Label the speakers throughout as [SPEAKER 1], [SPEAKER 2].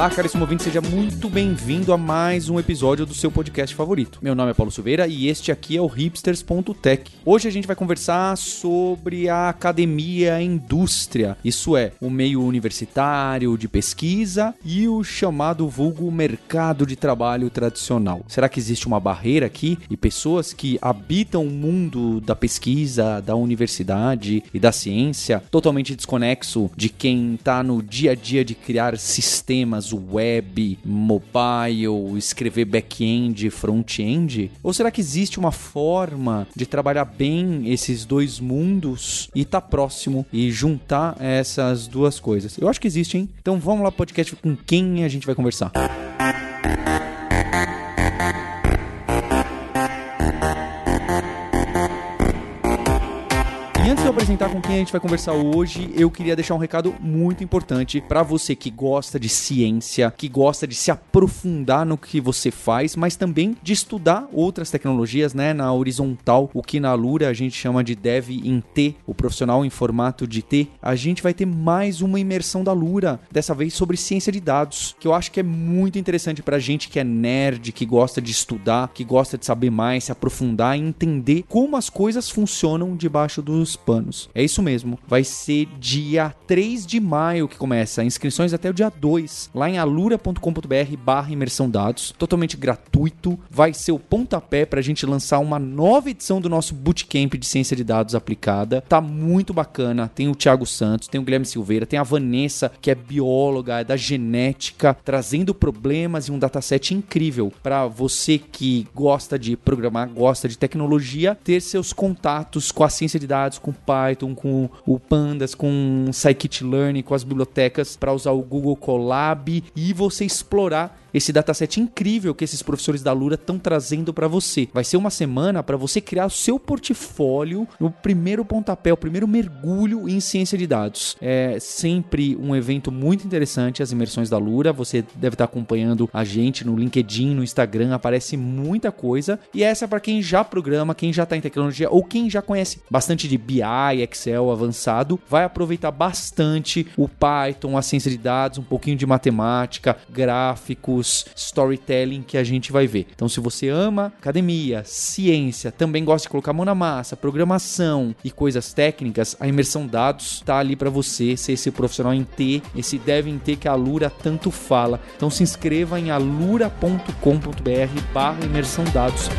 [SPEAKER 1] Olá, caríssimo ouvinte, seja muito bem-vindo a mais um episódio do seu podcast favorito. Meu nome é Paulo Silveira e este aqui é o hipsters.tech. Hoje a gente vai conversar sobre a academia a indústria, isso é, o meio universitário de pesquisa e o chamado vulgo mercado de trabalho tradicional. Será que existe uma barreira aqui e pessoas que habitam o mundo da pesquisa, da universidade e da ciência totalmente desconexo de quem está no dia a dia de criar sistemas web, mobile, escrever back-end, front-end? Ou será que existe uma forma de trabalhar bem esses dois mundos e tá próximo e juntar essas duas coisas? Eu acho que existe, hein? Então vamos lá, podcast, com quem a gente vai conversar. antes apresentar com quem a gente vai conversar hoje, eu queria deixar um recado muito importante para você que gosta de ciência, que gosta de se aprofundar no que você faz, mas também de estudar outras tecnologias, né, na horizontal, o que na Lura a gente chama de Dev em T, o profissional em formato de T. A gente vai ter mais uma imersão da Lura, dessa vez sobre ciência de dados, que eu acho que é muito interessante pra gente que é nerd, que gosta de estudar, que gosta de saber mais, se aprofundar e entender como as coisas funcionam debaixo dos panos. É isso mesmo. Vai ser dia 3 de maio que começa. Inscrições até o dia 2, lá em alura.com.br barra imersão dados. Totalmente gratuito. Vai ser o pontapé para a gente lançar uma nova edição do nosso Bootcamp de Ciência de Dados aplicada. Tá muito bacana. Tem o Thiago Santos, tem o Guilherme Silveira, tem a Vanessa, que é bióloga, é da genética, trazendo problemas e um dataset incrível para você que gosta de programar, gosta de tecnologia, ter seus contatos com a ciência de dados, com com Python, com o Pandas, com Scikit-learn, com as bibliotecas para usar o Google Colab e você explorar esse dataset incrível que esses professores da Lura estão trazendo para você. Vai ser uma semana para você criar o seu portfólio no primeiro pontapé, o primeiro mergulho em ciência de dados. É sempre um evento muito interessante, as imersões da Lura. Você deve estar acompanhando a gente no LinkedIn, no Instagram, aparece muita coisa. E essa é para quem já programa, quem já está em tecnologia ou quem já conhece bastante de BI, Excel avançado, vai aproveitar bastante o Python, a ciência de dados, um pouquinho de matemática, gráficos storytelling que a gente vai ver. Então, se você ama academia, ciência, também gosta de colocar a mão na massa, programação e coisas técnicas, a imersão dados tá ali para você ser esse profissional em T, esse deve em que a Alura tanto fala. Então, se inscreva em alura.com.br/barra imersão dados.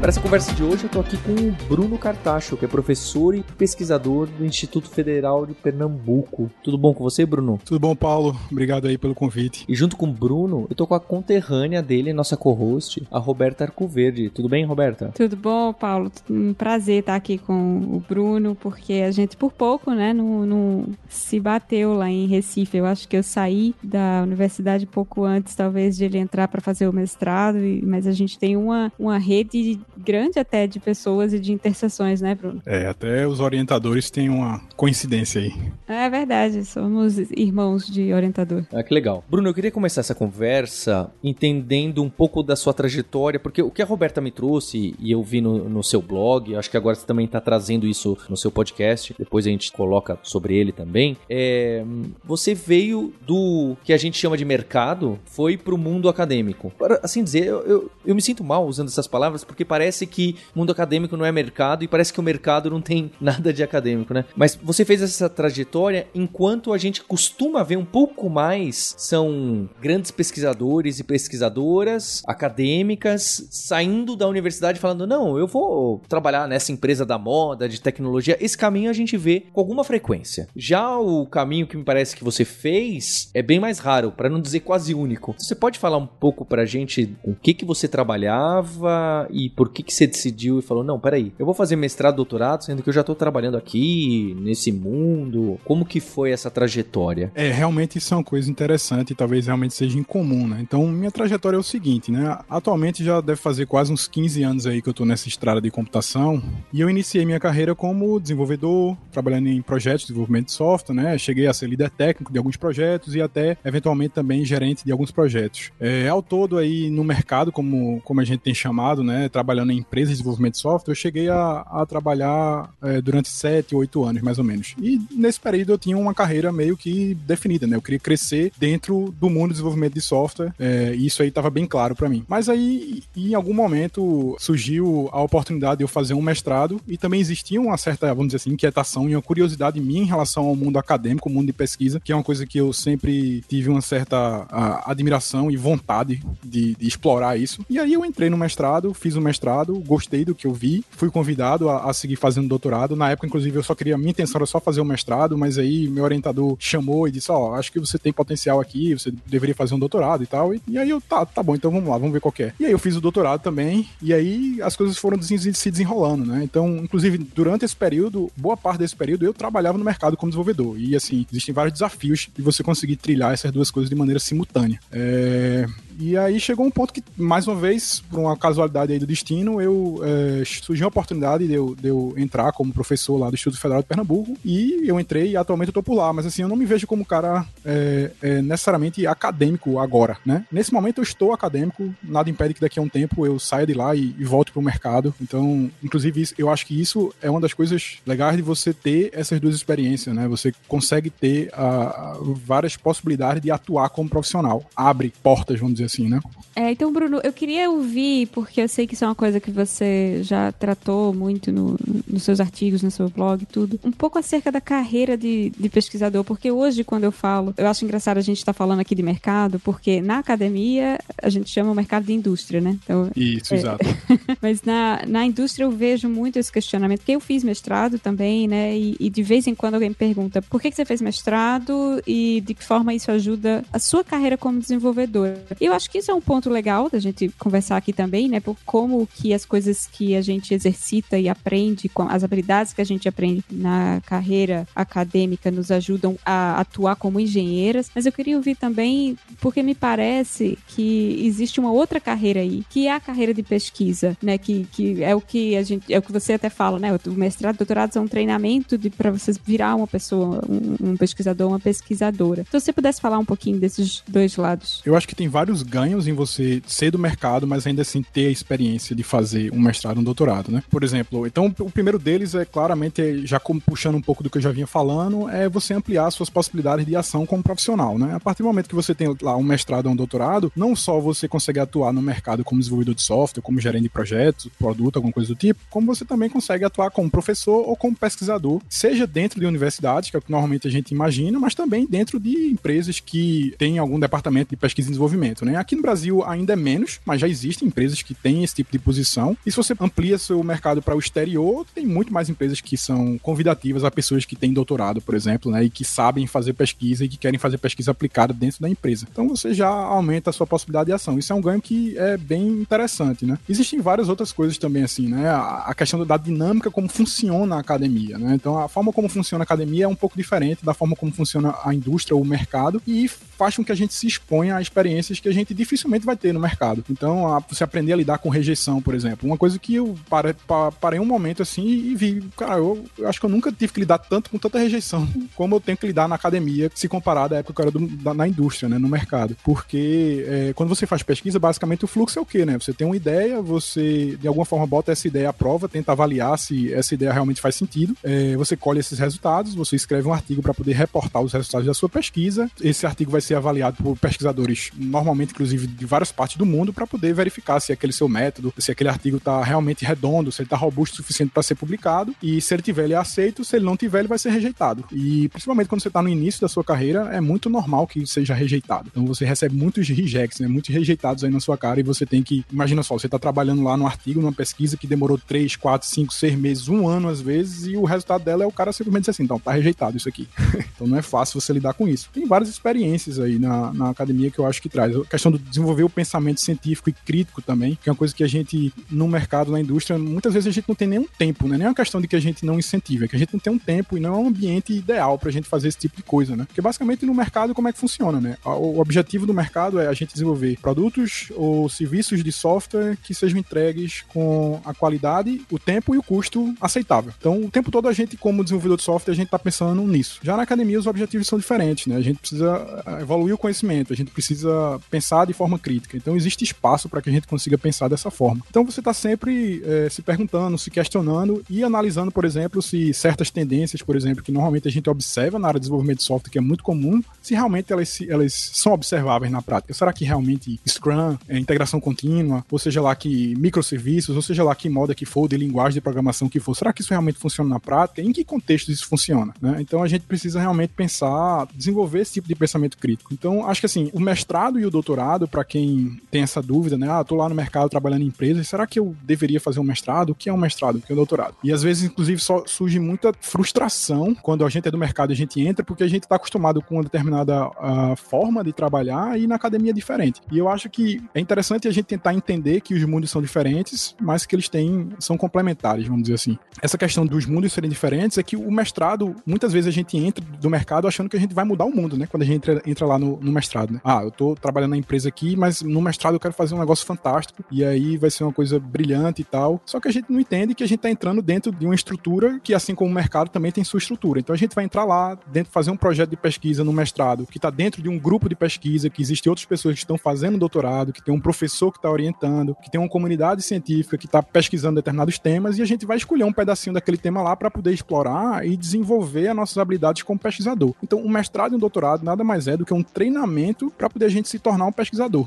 [SPEAKER 1] Para essa conversa de hoje, eu estou aqui com o Bruno Cartacho, que é professor e pesquisador do Instituto Federal de Pernambuco. Tudo bom com você, Bruno?
[SPEAKER 2] Tudo bom, Paulo. Obrigado aí pelo convite.
[SPEAKER 1] E junto com o Bruno, eu tô com a conterrânea dele, nossa co-host, a Roberta Arcoverde. Tudo bem, Roberta?
[SPEAKER 3] Tudo bom, Paulo. Um prazer estar aqui com o Bruno, porque a gente por pouco, né, não, não se bateu lá em Recife. Eu acho que eu saí da universidade pouco antes, talvez, de ele entrar para fazer o mestrado, mas a gente tem uma, uma rede grande até de pessoas e de interseções, né, Bruno?
[SPEAKER 2] É, até os orientadores têm uma coincidência aí.
[SPEAKER 3] É verdade, somos irmãos de orientador.
[SPEAKER 1] Ah, que legal. Bruno, eu queria começar essa conversa entendendo um pouco da sua trajetória, porque o que a Roberta me trouxe, e eu vi no, no seu blog, acho que agora você também está trazendo isso no seu podcast, depois a gente coloca sobre ele também, é, você veio do que a gente chama de mercado, foi para o mundo acadêmico. Para assim dizer, eu, eu, eu me sinto mal usando essas palavras, porque parece parece que mundo acadêmico não é mercado e parece que o mercado não tem nada de acadêmico, né? Mas você fez essa trajetória enquanto a gente costuma ver um pouco mais são grandes pesquisadores e pesquisadoras acadêmicas saindo da universidade falando: "Não, eu vou trabalhar nessa empresa da moda, de tecnologia". Esse caminho a gente vê com alguma frequência. Já o caminho que me parece que você fez é bem mais raro, para não dizer quase único. Você pode falar um pouco pra gente o que que você trabalhava e por que, que você decidiu e falou, não, peraí, eu vou fazer mestrado, doutorado, sendo que eu já tô trabalhando aqui, nesse mundo. Como que foi essa trajetória?
[SPEAKER 2] É, realmente isso é uma coisa interessante e talvez realmente seja incomum, né? Então, minha trajetória é o seguinte, né? Atualmente já deve fazer quase uns 15 anos aí que eu tô nessa estrada de computação e eu iniciei minha carreira como desenvolvedor, trabalhando em projetos de desenvolvimento de software, né? Cheguei a ser líder técnico de alguns projetos e até, eventualmente, também gerente de alguns projetos. É, ao todo aí no mercado, como, como a gente tem chamado, né? Trabalhando em empresas de desenvolvimento de software, eu cheguei a, a trabalhar é, durante 7, 8 anos, mais ou menos. E nesse período eu tinha uma carreira meio que definida, né? Eu queria crescer dentro do mundo do desenvolvimento de software é, e isso aí estava bem claro para mim. Mas aí, em algum momento, surgiu a oportunidade de eu fazer um mestrado e também existia uma certa, vamos dizer assim, inquietação e uma curiosidade minha em relação ao mundo acadêmico, mundo de pesquisa, que é uma coisa que eu sempre tive uma certa a, admiração e vontade de, de, explorar isso. E aí eu entrei no mestrado, fiz o mestrado, gostei do que eu vi, fui convidado a, a seguir fazendo doutorado. Na época, inclusive, eu só queria, minha intenção era só fazer o mestrado, mas aí meu orientador chamou e disse: Ó, oh, acho que você tem potencial aqui, você deveria fazer um doutorado e tal. E, e aí eu, tá, tá bom, então vamos lá, vamos ver qual é. E aí eu fiz o doutorado também, e aí as coisas foram se desenrolando, né? Então, inclusive, durante esse período, boa parte desse período, eu trabalhava no mercado como desenvolvedor. E assim, existem vários desafios de você conseguir trilhar essas duas coisas de maneira simultânea. É... E aí chegou um ponto que, mais uma vez, por uma casualidade aí do destino, eu é, surgiu a oportunidade de eu, de eu entrar como professor lá do Instituto Federal de Pernambuco. E eu entrei e atualmente eu tô por lá. Mas assim, eu não me vejo como cara é, é, necessariamente acadêmico agora, né? Nesse momento eu estou acadêmico, nada impede que daqui a um tempo eu saia de lá e, e volte pro mercado. Então, inclusive, isso, eu acho que isso é uma das coisas legais de você ter essas duas experiências, né? Você consegue ter uh, várias possibilidades de atuar como profissional. Abre portas, vamos dizer assim, né?
[SPEAKER 3] É, então, Bruno, eu queria ouvir, porque eu sei que isso é uma coisa que você já tratou muito no, nos seus artigos, no seu blog e tudo, um pouco acerca da carreira de, de pesquisador, porque hoje, quando eu falo, eu acho engraçado a gente estar tá falando aqui de mercado, porque na academia a gente chama o mercado de indústria, né?
[SPEAKER 2] Então, isso, é, exato.
[SPEAKER 3] mas na, na indústria eu vejo muito esse questionamento, porque eu fiz mestrado também, né? E, e de vez em quando alguém me pergunta por que, que você fez mestrado e de que forma isso ajuda a sua carreira como desenvolvedor. E eu acho que isso é um ponto legal da gente conversar aqui também, né? Por como que as coisas que a gente exercita e aprende, as habilidades que a gente aprende na carreira acadêmica nos ajudam a atuar como engenheiras. Mas eu queria ouvir também, porque me parece que existe uma outra carreira aí, que é a carreira de pesquisa, né? Que, que é o que a gente, é o que você até fala, né? O mestrado, doutorado são um treinamento para você virar uma pessoa, um, um pesquisador, uma pesquisadora. Então, se você pudesse falar um pouquinho desses dois lados.
[SPEAKER 2] Eu acho que tem vários ganhos em você ser do mercado, mas ainda assim ter a experiência de fazer um mestrado, um doutorado, né? Por exemplo, então o primeiro deles é claramente, já puxando um pouco do que eu já vinha falando, é você ampliar suas possibilidades de ação como profissional, né? A partir do momento que você tem lá um mestrado ou um doutorado, não só você consegue atuar no mercado como desenvolvedor de software, como gerente de projetos, produto, alguma coisa do tipo, como você também consegue atuar como professor ou como pesquisador, seja dentro de universidades, que é o que normalmente a gente imagina, mas também dentro de empresas que têm algum departamento de pesquisa e desenvolvimento, né? Aqui no Brasil ainda é menos, mas já existem empresas que têm esse tipo de posição. E se você amplia seu mercado para o exterior, tem muito mais empresas que são convidativas a pessoas que têm doutorado, por exemplo, né? E que sabem fazer pesquisa e que querem fazer pesquisa aplicada dentro da empresa. Então você já aumenta a sua possibilidade de ação. Isso é um ganho que é bem interessante, né? Existem várias outras coisas também, assim, né? A questão da dinâmica, como funciona a academia, né? Então a forma como funciona a academia é um pouco diferente da forma como funciona a indústria ou o mercado e faz com que a gente se exponha a experiências que a gente dificilmente vai ter no mercado. Então, a, você aprender a lidar com rejeição, por exemplo. Uma coisa que eu parei, parei um momento assim e vi, cara, eu, eu, acho que eu nunca tive que lidar tanto com tanta rejeição como eu tenho que lidar na academia, se comparado à época que eu era do, da, na indústria, né, no mercado. Porque é, quando você faz pesquisa, basicamente o fluxo é o quê, né? Você tem uma ideia, você de alguma forma bota essa ideia à prova, tenta avaliar se essa ideia realmente faz sentido. É, você colhe esses resultados, você escreve um artigo para poder reportar os resultados da sua pesquisa. Esse artigo vai ser avaliado por pesquisadores, normalmente, inclusive, de várias partes do mundo, para poder verificar se aquele seu método, se aquele artigo está realmente redondo, se ele está robusto o suficiente para ser publicado. E se ele tiver, ele é aceito. Se ele não tiver, ele vai ser rejeitado. E principalmente quando você está no início da sua carreira, é muito normal que seja rejeitado. Então você recebe muitos rejects, né? Muitos rejeitados aí na sua cara e você tem que. Imagina só, você está trabalhando lá num artigo, numa pesquisa que demorou 3, 4, 5, 6 meses, um ano às vezes, e o resultado dela é o cara simplesmente dizer assim: então, tá rejeitado isso aqui. então não é fácil você lidar com isso. Tem várias experiências aí na, na academia que eu acho que traz. A questão de desenvolver o pensamento científico e crítico também, que é uma coisa que a gente, no mercado, na indústria, muitas vezes a gente não tem nenhum tempo, né? Nem é uma questão de que a gente não incentiva, é que a gente não tem um tempo e não é um ambiente ideal pra gente fazer esse tipo de coisa, né? Porque basicamente no mercado, como é que funciona, né? O objetivo do mercado é a gente desenvolver produtos ou serviços de software que sejam entregues com a qualidade, o tempo e o custo aceitável. Então, o tempo todo a gente, como desenvolvedor de software, a gente tá pensando nisso. Já na academia, os objetivos são diferentes, né? A gente precisa eh, evoluir o conhecimento, a gente precisa pensar de forma crítica. Então, existe espaço para que a gente consiga pensar dessa forma. Então, você está sempre é, se perguntando, se questionando e analisando, por exemplo, se certas tendências, por exemplo, que normalmente a gente observa na área de desenvolvimento de software, que é muito comum, se realmente elas, elas são observáveis na prática. Será que realmente Scrum, é, integração contínua, ou seja lá que microserviços, ou seja lá que moda que for, de linguagem de programação que for, será que isso realmente funciona na prática? Em que contexto isso funciona? Né? Então, a gente precisa realmente pensar, desenvolver esse tipo de pensamento crítico. Então, acho que assim, o mestrado e o doutorado, para quem tem essa dúvida, né? Ah, tô lá no mercado trabalhando em empresas, será que eu deveria fazer um mestrado? O que é um mestrado? O que é um doutorado? E às vezes, inclusive, só surge muita frustração quando a gente é do mercado e a gente entra, porque a gente está acostumado com uma determinada uh, forma de trabalhar e na academia é diferente. E eu acho que é interessante a gente tentar entender que os mundos são diferentes, mas que eles têm, são complementares, vamos dizer assim. Essa questão dos mundos serem diferentes é que o mestrado, muitas vezes a gente entra do mercado achando que a gente vai mudar o mundo, né? Quando a gente entra, entra lá no, no mestrado, né? Ah, eu tô trabalhando na empresa aqui, mas no mestrado eu quero fazer um negócio fantástico e aí vai ser uma coisa brilhante e tal. Só que a gente não entende que a gente tá entrando dentro de uma estrutura que, assim como o mercado, também tem sua estrutura. Então a gente vai entrar lá, dentro fazer um projeto de pesquisa no mestrado, que está dentro de um grupo de pesquisa, que existem outras pessoas que estão fazendo doutorado, que tem um professor que está orientando, que tem uma comunidade científica que está pesquisando determinados temas, e a gente vai escolher um pedacinho daquele tema lá para poder explorar e desenvolver as nossas habilidades como pesquisador. Então, o mestrado e o doutorado nada mais é do que um treinamento para poder a gente se tornar um pesquisador.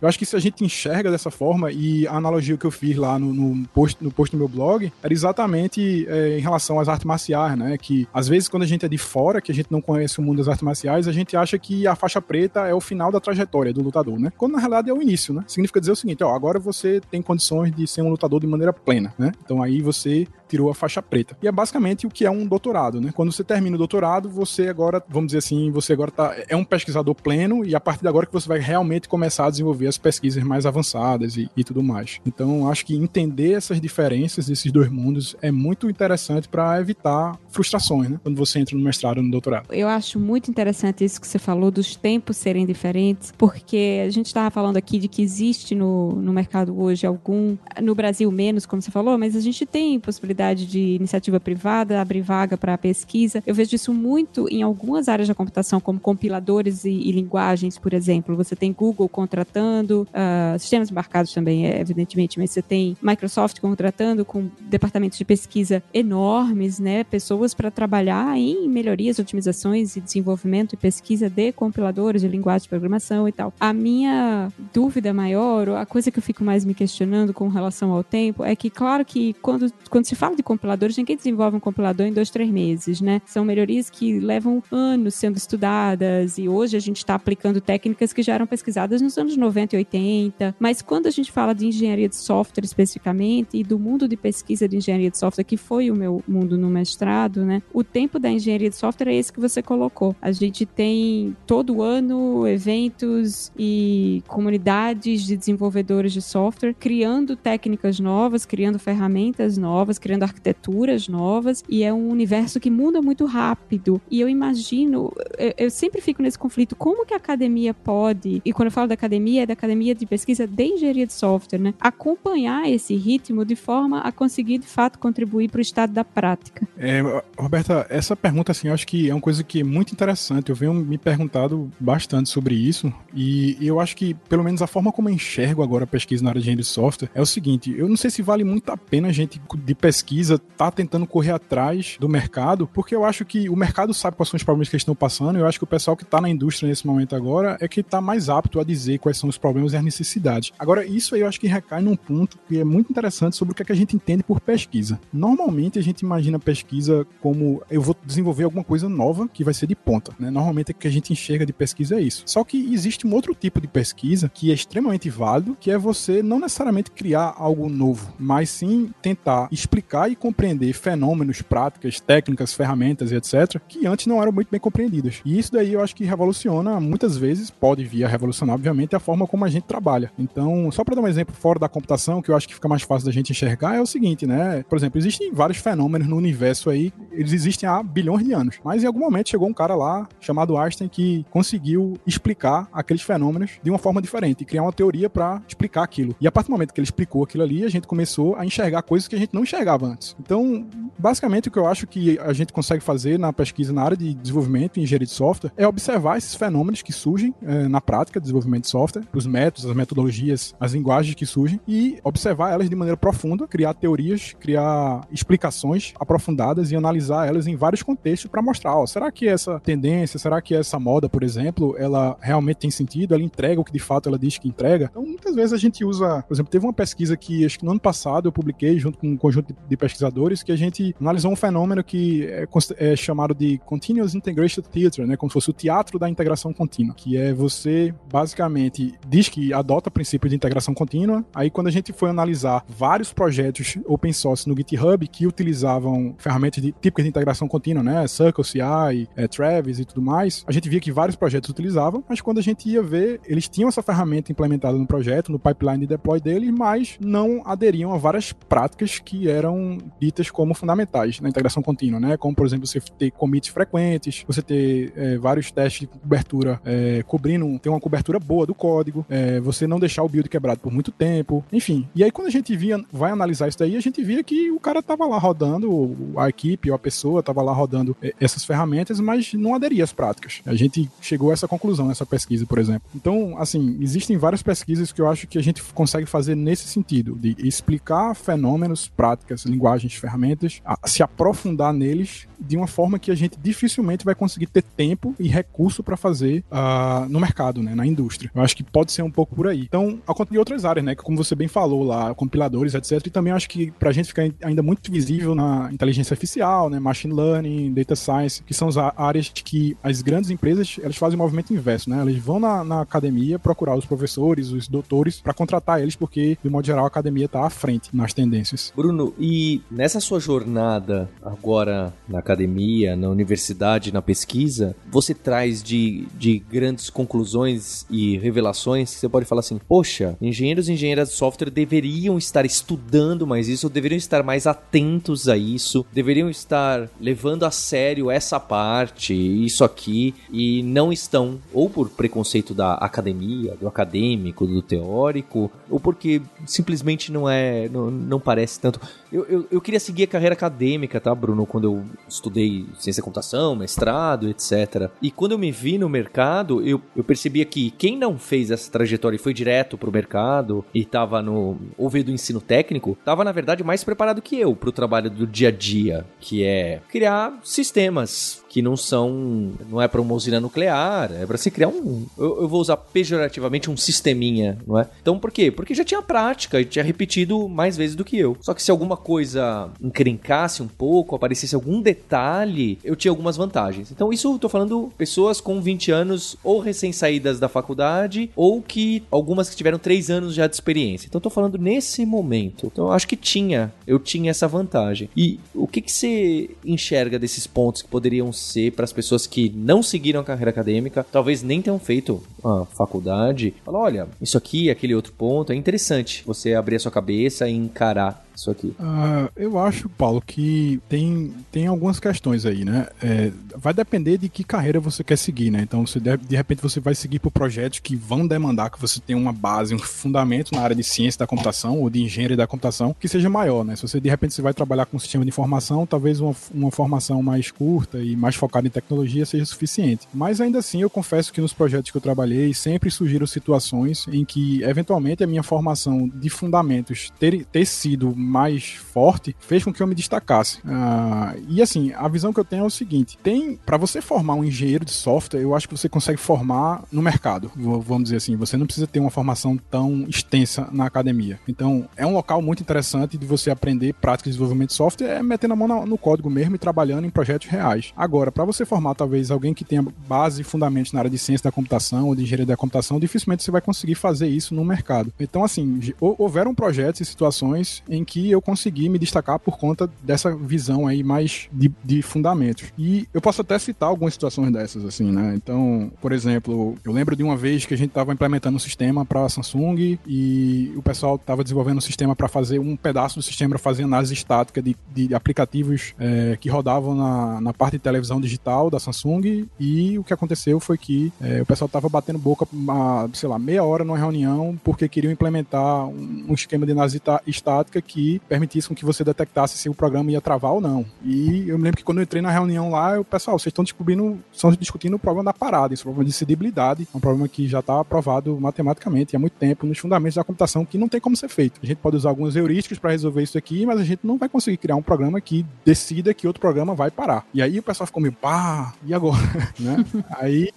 [SPEAKER 2] Eu acho que se a gente enxerga dessa forma, e a analogia que eu fiz lá no, no post, no post do meu blog, era exatamente é, em relação às artes marciais, né? Que às vezes quando a gente é de fora, que a gente não conhece o mundo das artes marciais, a gente acha que a faixa preta é o final da trajetória do lutador, né? Quando na realidade é o início, né? Significa dizer o seguinte, ó, agora você tem condições de ser um lutador de maneira plena, né? Então aí você tirou a faixa preta. E é basicamente o que é um doutorado, né? Quando você termina o doutorado, você agora, vamos dizer assim, você agora tá, é um pesquisador pleno e a partir de agora que você vai realmente começar a desenvolver as pesquisas mais avançadas e, e tudo mais. Então, acho que entender essas diferenças desses dois mundos é muito interessante para evitar frustrações, né? Quando você entra no mestrado ou no doutorado.
[SPEAKER 3] Eu acho muito interessante isso que você falou dos tempos serem diferentes, porque a gente estava falando aqui de que existe no, no mercado hoje algum, no Brasil menos, como você falou, mas a gente tem possibilidade de iniciativa privada, abrir vaga para pesquisa. Eu vejo isso muito em algumas áreas da computação, como compiladores e, e linguagens, por exemplo. Você tem Google contratando, uh, sistemas embarcados também, é, evidentemente, mas você tem Microsoft contratando com departamentos de pesquisa enormes, né? Pessoas para trabalhar em melhorias, otimizações e desenvolvimento e pesquisa de compiladores de linguagem de programação e tal. A minha dúvida maior, a coisa que eu fico mais me questionando com relação ao tempo, é que, claro que quando, quando se fala de compiladores, ninguém desenvolve um compilador em dois, três meses, né? São melhorias que levam anos sendo estudadas e hoje a gente está aplicando técnicas que já eram pesquisadas nos anos 90 e 80. Mas quando a gente fala de engenharia de software especificamente e do mundo de pesquisa de engenharia de software, que foi o meu mundo no mestrado, né? O tempo da engenharia de software é esse que você colocou. A gente tem todo ano eventos e comunidades de desenvolvedores de software criando técnicas novas, criando ferramentas novas, criando criando arquiteturas novas e é um universo que muda muito rápido. E eu imagino, eu, eu sempre fico nesse conflito, como que a academia pode, e quando eu falo da academia, é da academia de pesquisa de engenharia de software, né? Acompanhar esse ritmo de forma a conseguir, de fato, contribuir para o estado da prática.
[SPEAKER 2] É, Roberta, essa pergunta, assim, eu acho que é uma coisa que é muito interessante. Eu venho me perguntado bastante sobre isso e eu acho que, pelo menos a forma como eu enxergo agora a pesquisa na área de engenharia de software é o seguinte, eu não sei se vale muito a pena a gente de pesquisa pesquisa tá tentando correr atrás do mercado, porque eu acho que o mercado sabe quais são os problemas que eles estão passando, e eu acho que o pessoal que está na indústria nesse momento agora é que está mais apto a dizer quais são os problemas e as necessidades. Agora, isso aí eu acho que recai num ponto que é muito interessante sobre o que, é que a gente entende por pesquisa. Normalmente a gente imagina pesquisa como eu vou desenvolver alguma coisa nova que vai ser de ponta, né? Normalmente o que a gente enxerga de pesquisa é isso. Só que existe um outro tipo de pesquisa que é extremamente válido, que é você não necessariamente criar algo novo, mas sim tentar explicar explicar e compreender fenômenos, práticas, técnicas, ferramentas e etc., que antes não eram muito bem compreendidas. E isso daí eu acho que revoluciona, muitas vezes, pode vir a revolucionar, obviamente, a forma como a gente trabalha. Então, só para dar um exemplo fora da computação, que eu acho que fica mais fácil da gente enxergar, é o seguinte, né? Por exemplo, existem vários fenômenos no universo aí, eles existem há bilhões de anos. Mas em algum momento chegou um cara lá, chamado Einstein, que conseguiu explicar aqueles fenômenos de uma forma diferente criar uma teoria para explicar aquilo. E a partir do momento que ele explicou aquilo ali, a gente começou a enxergar coisas que a gente não enxergava antes. Então, basicamente, o que eu acho que a gente consegue fazer na pesquisa na área de desenvolvimento e engenharia de software é observar esses fenômenos que surgem é, na prática de desenvolvimento de software, os métodos, as metodologias, as linguagens que surgem e observar elas de maneira profunda, criar teorias, criar explicações aprofundadas e analisar elas em vários contextos para mostrar, ó, será que essa tendência, será que essa moda, por exemplo, ela realmente tem sentido, ela entrega o que de fato ela diz que entrega? Então, muitas vezes a gente usa, por exemplo, teve uma pesquisa que acho que no ano passado eu publiquei junto com um conjunto de pesquisadores que a gente analisou um fenômeno que é, é chamado de Continuous Integration Theater, né, como se fosse o teatro da integração contínua, que é você basicamente diz que adota princípio de integração contínua, aí quando a gente foi analisar vários projetos open source no GitHub que utilizavam ferramentas de típicas de integração contínua, né, Circle, CI, é, Travis e tudo mais, a gente via que vários projetos utilizavam, mas quando a gente ia ver, eles tinham essa ferramenta implementada no projeto, no pipeline de deploy deles, mas não aderiam a várias práticas que eram ditas como fundamentais na integração contínua, né? Como, por exemplo, você ter commits frequentes, você ter é, vários testes de cobertura é, cobrindo, ter uma cobertura boa do código, é, você não deixar o build quebrado por muito tempo, enfim. E aí, quando a gente via, vai analisar isso daí, a gente via que o cara tava lá rodando, a equipe ou a pessoa tava lá rodando é, essas ferramentas, mas não aderia às práticas. A gente chegou a essa conclusão nessa pesquisa, por exemplo. Então, assim, existem várias pesquisas que eu acho que a gente consegue fazer nesse sentido, de explicar fenômenos, práticas, linguagens, ferramentas, se aprofundar neles de uma forma que a gente dificilmente vai conseguir ter tempo e recurso para fazer uh, no mercado, né, na indústria. Eu acho que pode ser um pouco por aí. Então, ao conta de outras áreas, né, como você bem falou lá, compiladores, etc. E também acho que para a gente ficar ainda muito visível na inteligência artificial, né, machine learning, data science, que são as áreas que as grandes empresas elas fazem o movimento inverso, né? Elas vão na, na academia procurar os professores, os doutores para contratar eles, porque de modo geral a academia está à frente nas tendências.
[SPEAKER 1] Bruno, e nessa sua jornada agora na academia, na universidade, na pesquisa, você traz de, de grandes conclusões e revelações que você pode falar assim: poxa, engenheiros e engenheiras de software deveriam estar estudando mais isso, deveriam estar mais atentos a isso, deveriam estar levando a sério essa parte, isso aqui, e não estão, ou por preconceito da academia, do acadêmico, do teórico, ou porque simplesmente não é, não, não parece tanto. Eu, eu, eu queria seguir a carreira acadêmica, tá, Bruno? Quando eu estudei ciência da computação, mestrado, etc. E quando eu me vi no mercado, eu, eu percebia que quem não fez essa trajetória e foi direto pro mercado e tava no. ouvido do ensino técnico, tava, na verdade, mais preparado que eu pro trabalho do dia a dia, que é criar sistemas que não são. não é para uma usina nuclear, é para se criar um. Eu, eu, vou usar pejorativamente um sisteminha, não é? Então por quê? Porque já tinha prática e tinha repetido mais vezes do que eu. Só que se alguma coisa encrencasse um pouco, aparecesse algum detalhe, eu tinha algumas vantagens. Então isso eu tô falando pessoas com 20 anos ou recém-saídas da faculdade ou que algumas que tiveram 3 anos já de experiência. Então eu tô falando nesse momento. Então eu acho que tinha, eu tinha essa vantagem. E o que que você enxerga desses pontos que poderiam ser para as pessoas que não seguiram a carreira acadêmica, talvez nem tenham feito a faculdade. Fala, olha, isso aqui, aquele outro ponto, é interessante você abrir a sua cabeça e encarar isso aqui?
[SPEAKER 2] Uh, eu acho, Paulo, que tem, tem algumas questões aí, né? É, vai depender de que carreira você quer seguir, né? Então, você deve, de repente, você vai seguir por projetos que vão demandar que você tenha uma base, um fundamento na área de ciência da computação ou de engenharia da computação que seja maior, né? Se você, de repente, você vai trabalhar com um sistema de informação, talvez uma, uma formação mais curta e mais focada em tecnologia seja suficiente. Mas, ainda assim, eu confesso que nos projetos que eu trabalhei, sempre surgiram situações em que, eventualmente, a minha formação de fundamentos ter, ter sido mais forte fez com que eu me destacasse. Uh, e assim, a visão que eu tenho é o seguinte: tem para você formar um engenheiro de software, eu acho que você consegue formar no mercado. Vamos dizer assim, você não precisa ter uma formação tão extensa na academia. Então, é um local muito interessante de você aprender práticas de desenvolvimento de software, é metendo a mão no código mesmo e trabalhando em projetos reais. Agora, para você formar talvez alguém que tenha base e fundamentos na área de ciência da computação ou de engenharia da computação, dificilmente você vai conseguir fazer isso no mercado. Então, assim, houveram projetos e situações em que eu consegui me destacar por conta dessa visão aí mais de, de fundamentos. E eu posso até citar algumas situações dessas, assim, né? Então, por exemplo, eu lembro de uma vez que a gente estava implementando um sistema para Samsung e o pessoal estava desenvolvendo um sistema para fazer um pedaço do sistema para fazer análise estática de, de aplicativos é, que rodavam na, na parte de televisão digital da Samsung e o que aconteceu foi que é, o pessoal estava batendo boca, uma, sei lá, meia hora numa reunião porque queriam implementar um, um esquema de análise estática que permitisse com que você detectasse se o programa ia travar ou não. E eu me lembro que quando eu entrei na reunião lá, o pessoal, vocês estão descobrindo, estão discutindo o problema da parada, esse problema de cedibilidade, é um problema que já está aprovado matematicamente há muito tempo nos fundamentos da computação que não tem como ser feito. A gente pode usar algumas heurísticas para resolver isso aqui, mas a gente não vai conseguir criar um programa que decida que outro programa vai parar. E aí o pessoal ficou meio, pá, e agora? né? Aí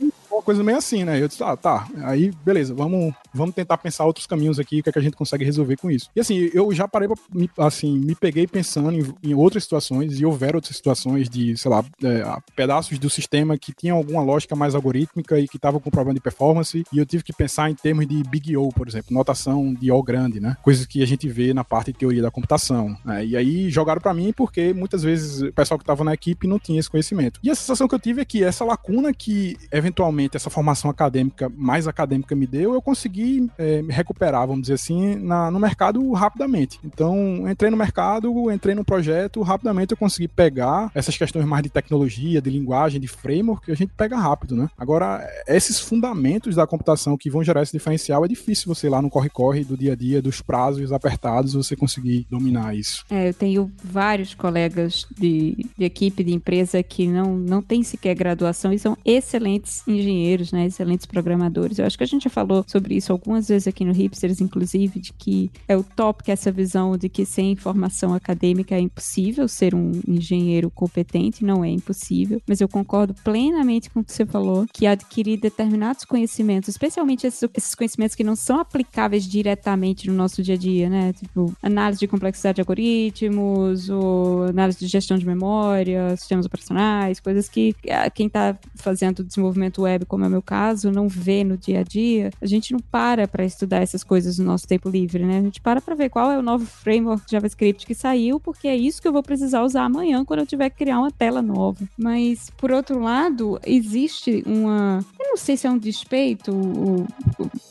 [SPEAKER 2] coisa meio assim, né? Eu disse, ah, tá, aí beleza, vamos, vamos tentar pensar outros caminhos aqui, o que, é que a gente consegue resolver com isso. E assim, eu já parei pra, assim, me peguei pensando em, em, outras situações, e houveram outras situações de, sei lá, é, pedaços do sistema que tinham alguma lógica mais algorítmica e que estavam com problema de performance, e eu tive que pensar em termos de Big O, por exemplo, notação de O grande, né? Coisas que a gente vê na parte de teoria da computação. Né? E aí jogaram para mim porque muitas vezes o pessoal que estava na equipe não tinha esse conhecimento. E a sensação que eu tive é que essa lacuna que eventualmente essa formação acadêmica, mais acadêmica me deu, eu consegui é, me recuperar, vamos dizer assim, na, no mercado rapidamente. Então, entrei no mercado, entrei no projeto, rapidamente eu consegui pegar essas questões mais de tecnologia, de linguagem, de framework, a gente pega rápido, né? Agora, esses fundamentos da computação que vão gerar esse diferencial, é difícil você lá no corre-corre do dia a dia, dos prazos apertados, você conseguir dominar isso.
[SPEAKER 3] É, eu tenho vários colegas de, de equipe, de empresa que não, não têm sequer graduação e são excelentes engenheiros engenheiros, né, excelentes programadores. Eu acho que a gente já falou sobre isso algumas vezes aqui no Hipsters, inclusive, de que é que essa visão de que sem formação acadêmica é impossível ser um engenheiro competente, não é impossível, mas eu concordo plenamente com o que você falou, que adquirir determinados conhecimentos, especialmente esses, esses conhecimentos que não são aplicáveis diretamente no nosso dia a dia, né, tipo análise de complexidade de algoritmos, ou análise de gestão de memória, sistemas operacionais, coisas que ah, quem está fazendo desenvolvimento web, como é o meu caso, não vê no dia a dia, a gente não para para estudar essas coisas no nosso tempo livre, né? A gente para para ver qual é o novo framework JavaScript que saiu, porque é isso que eu vou precisar usar amanhã quando eu tiver que criar uma tela nova. Mas, por outro lado, existe uma. Eu não sei se é um despeito,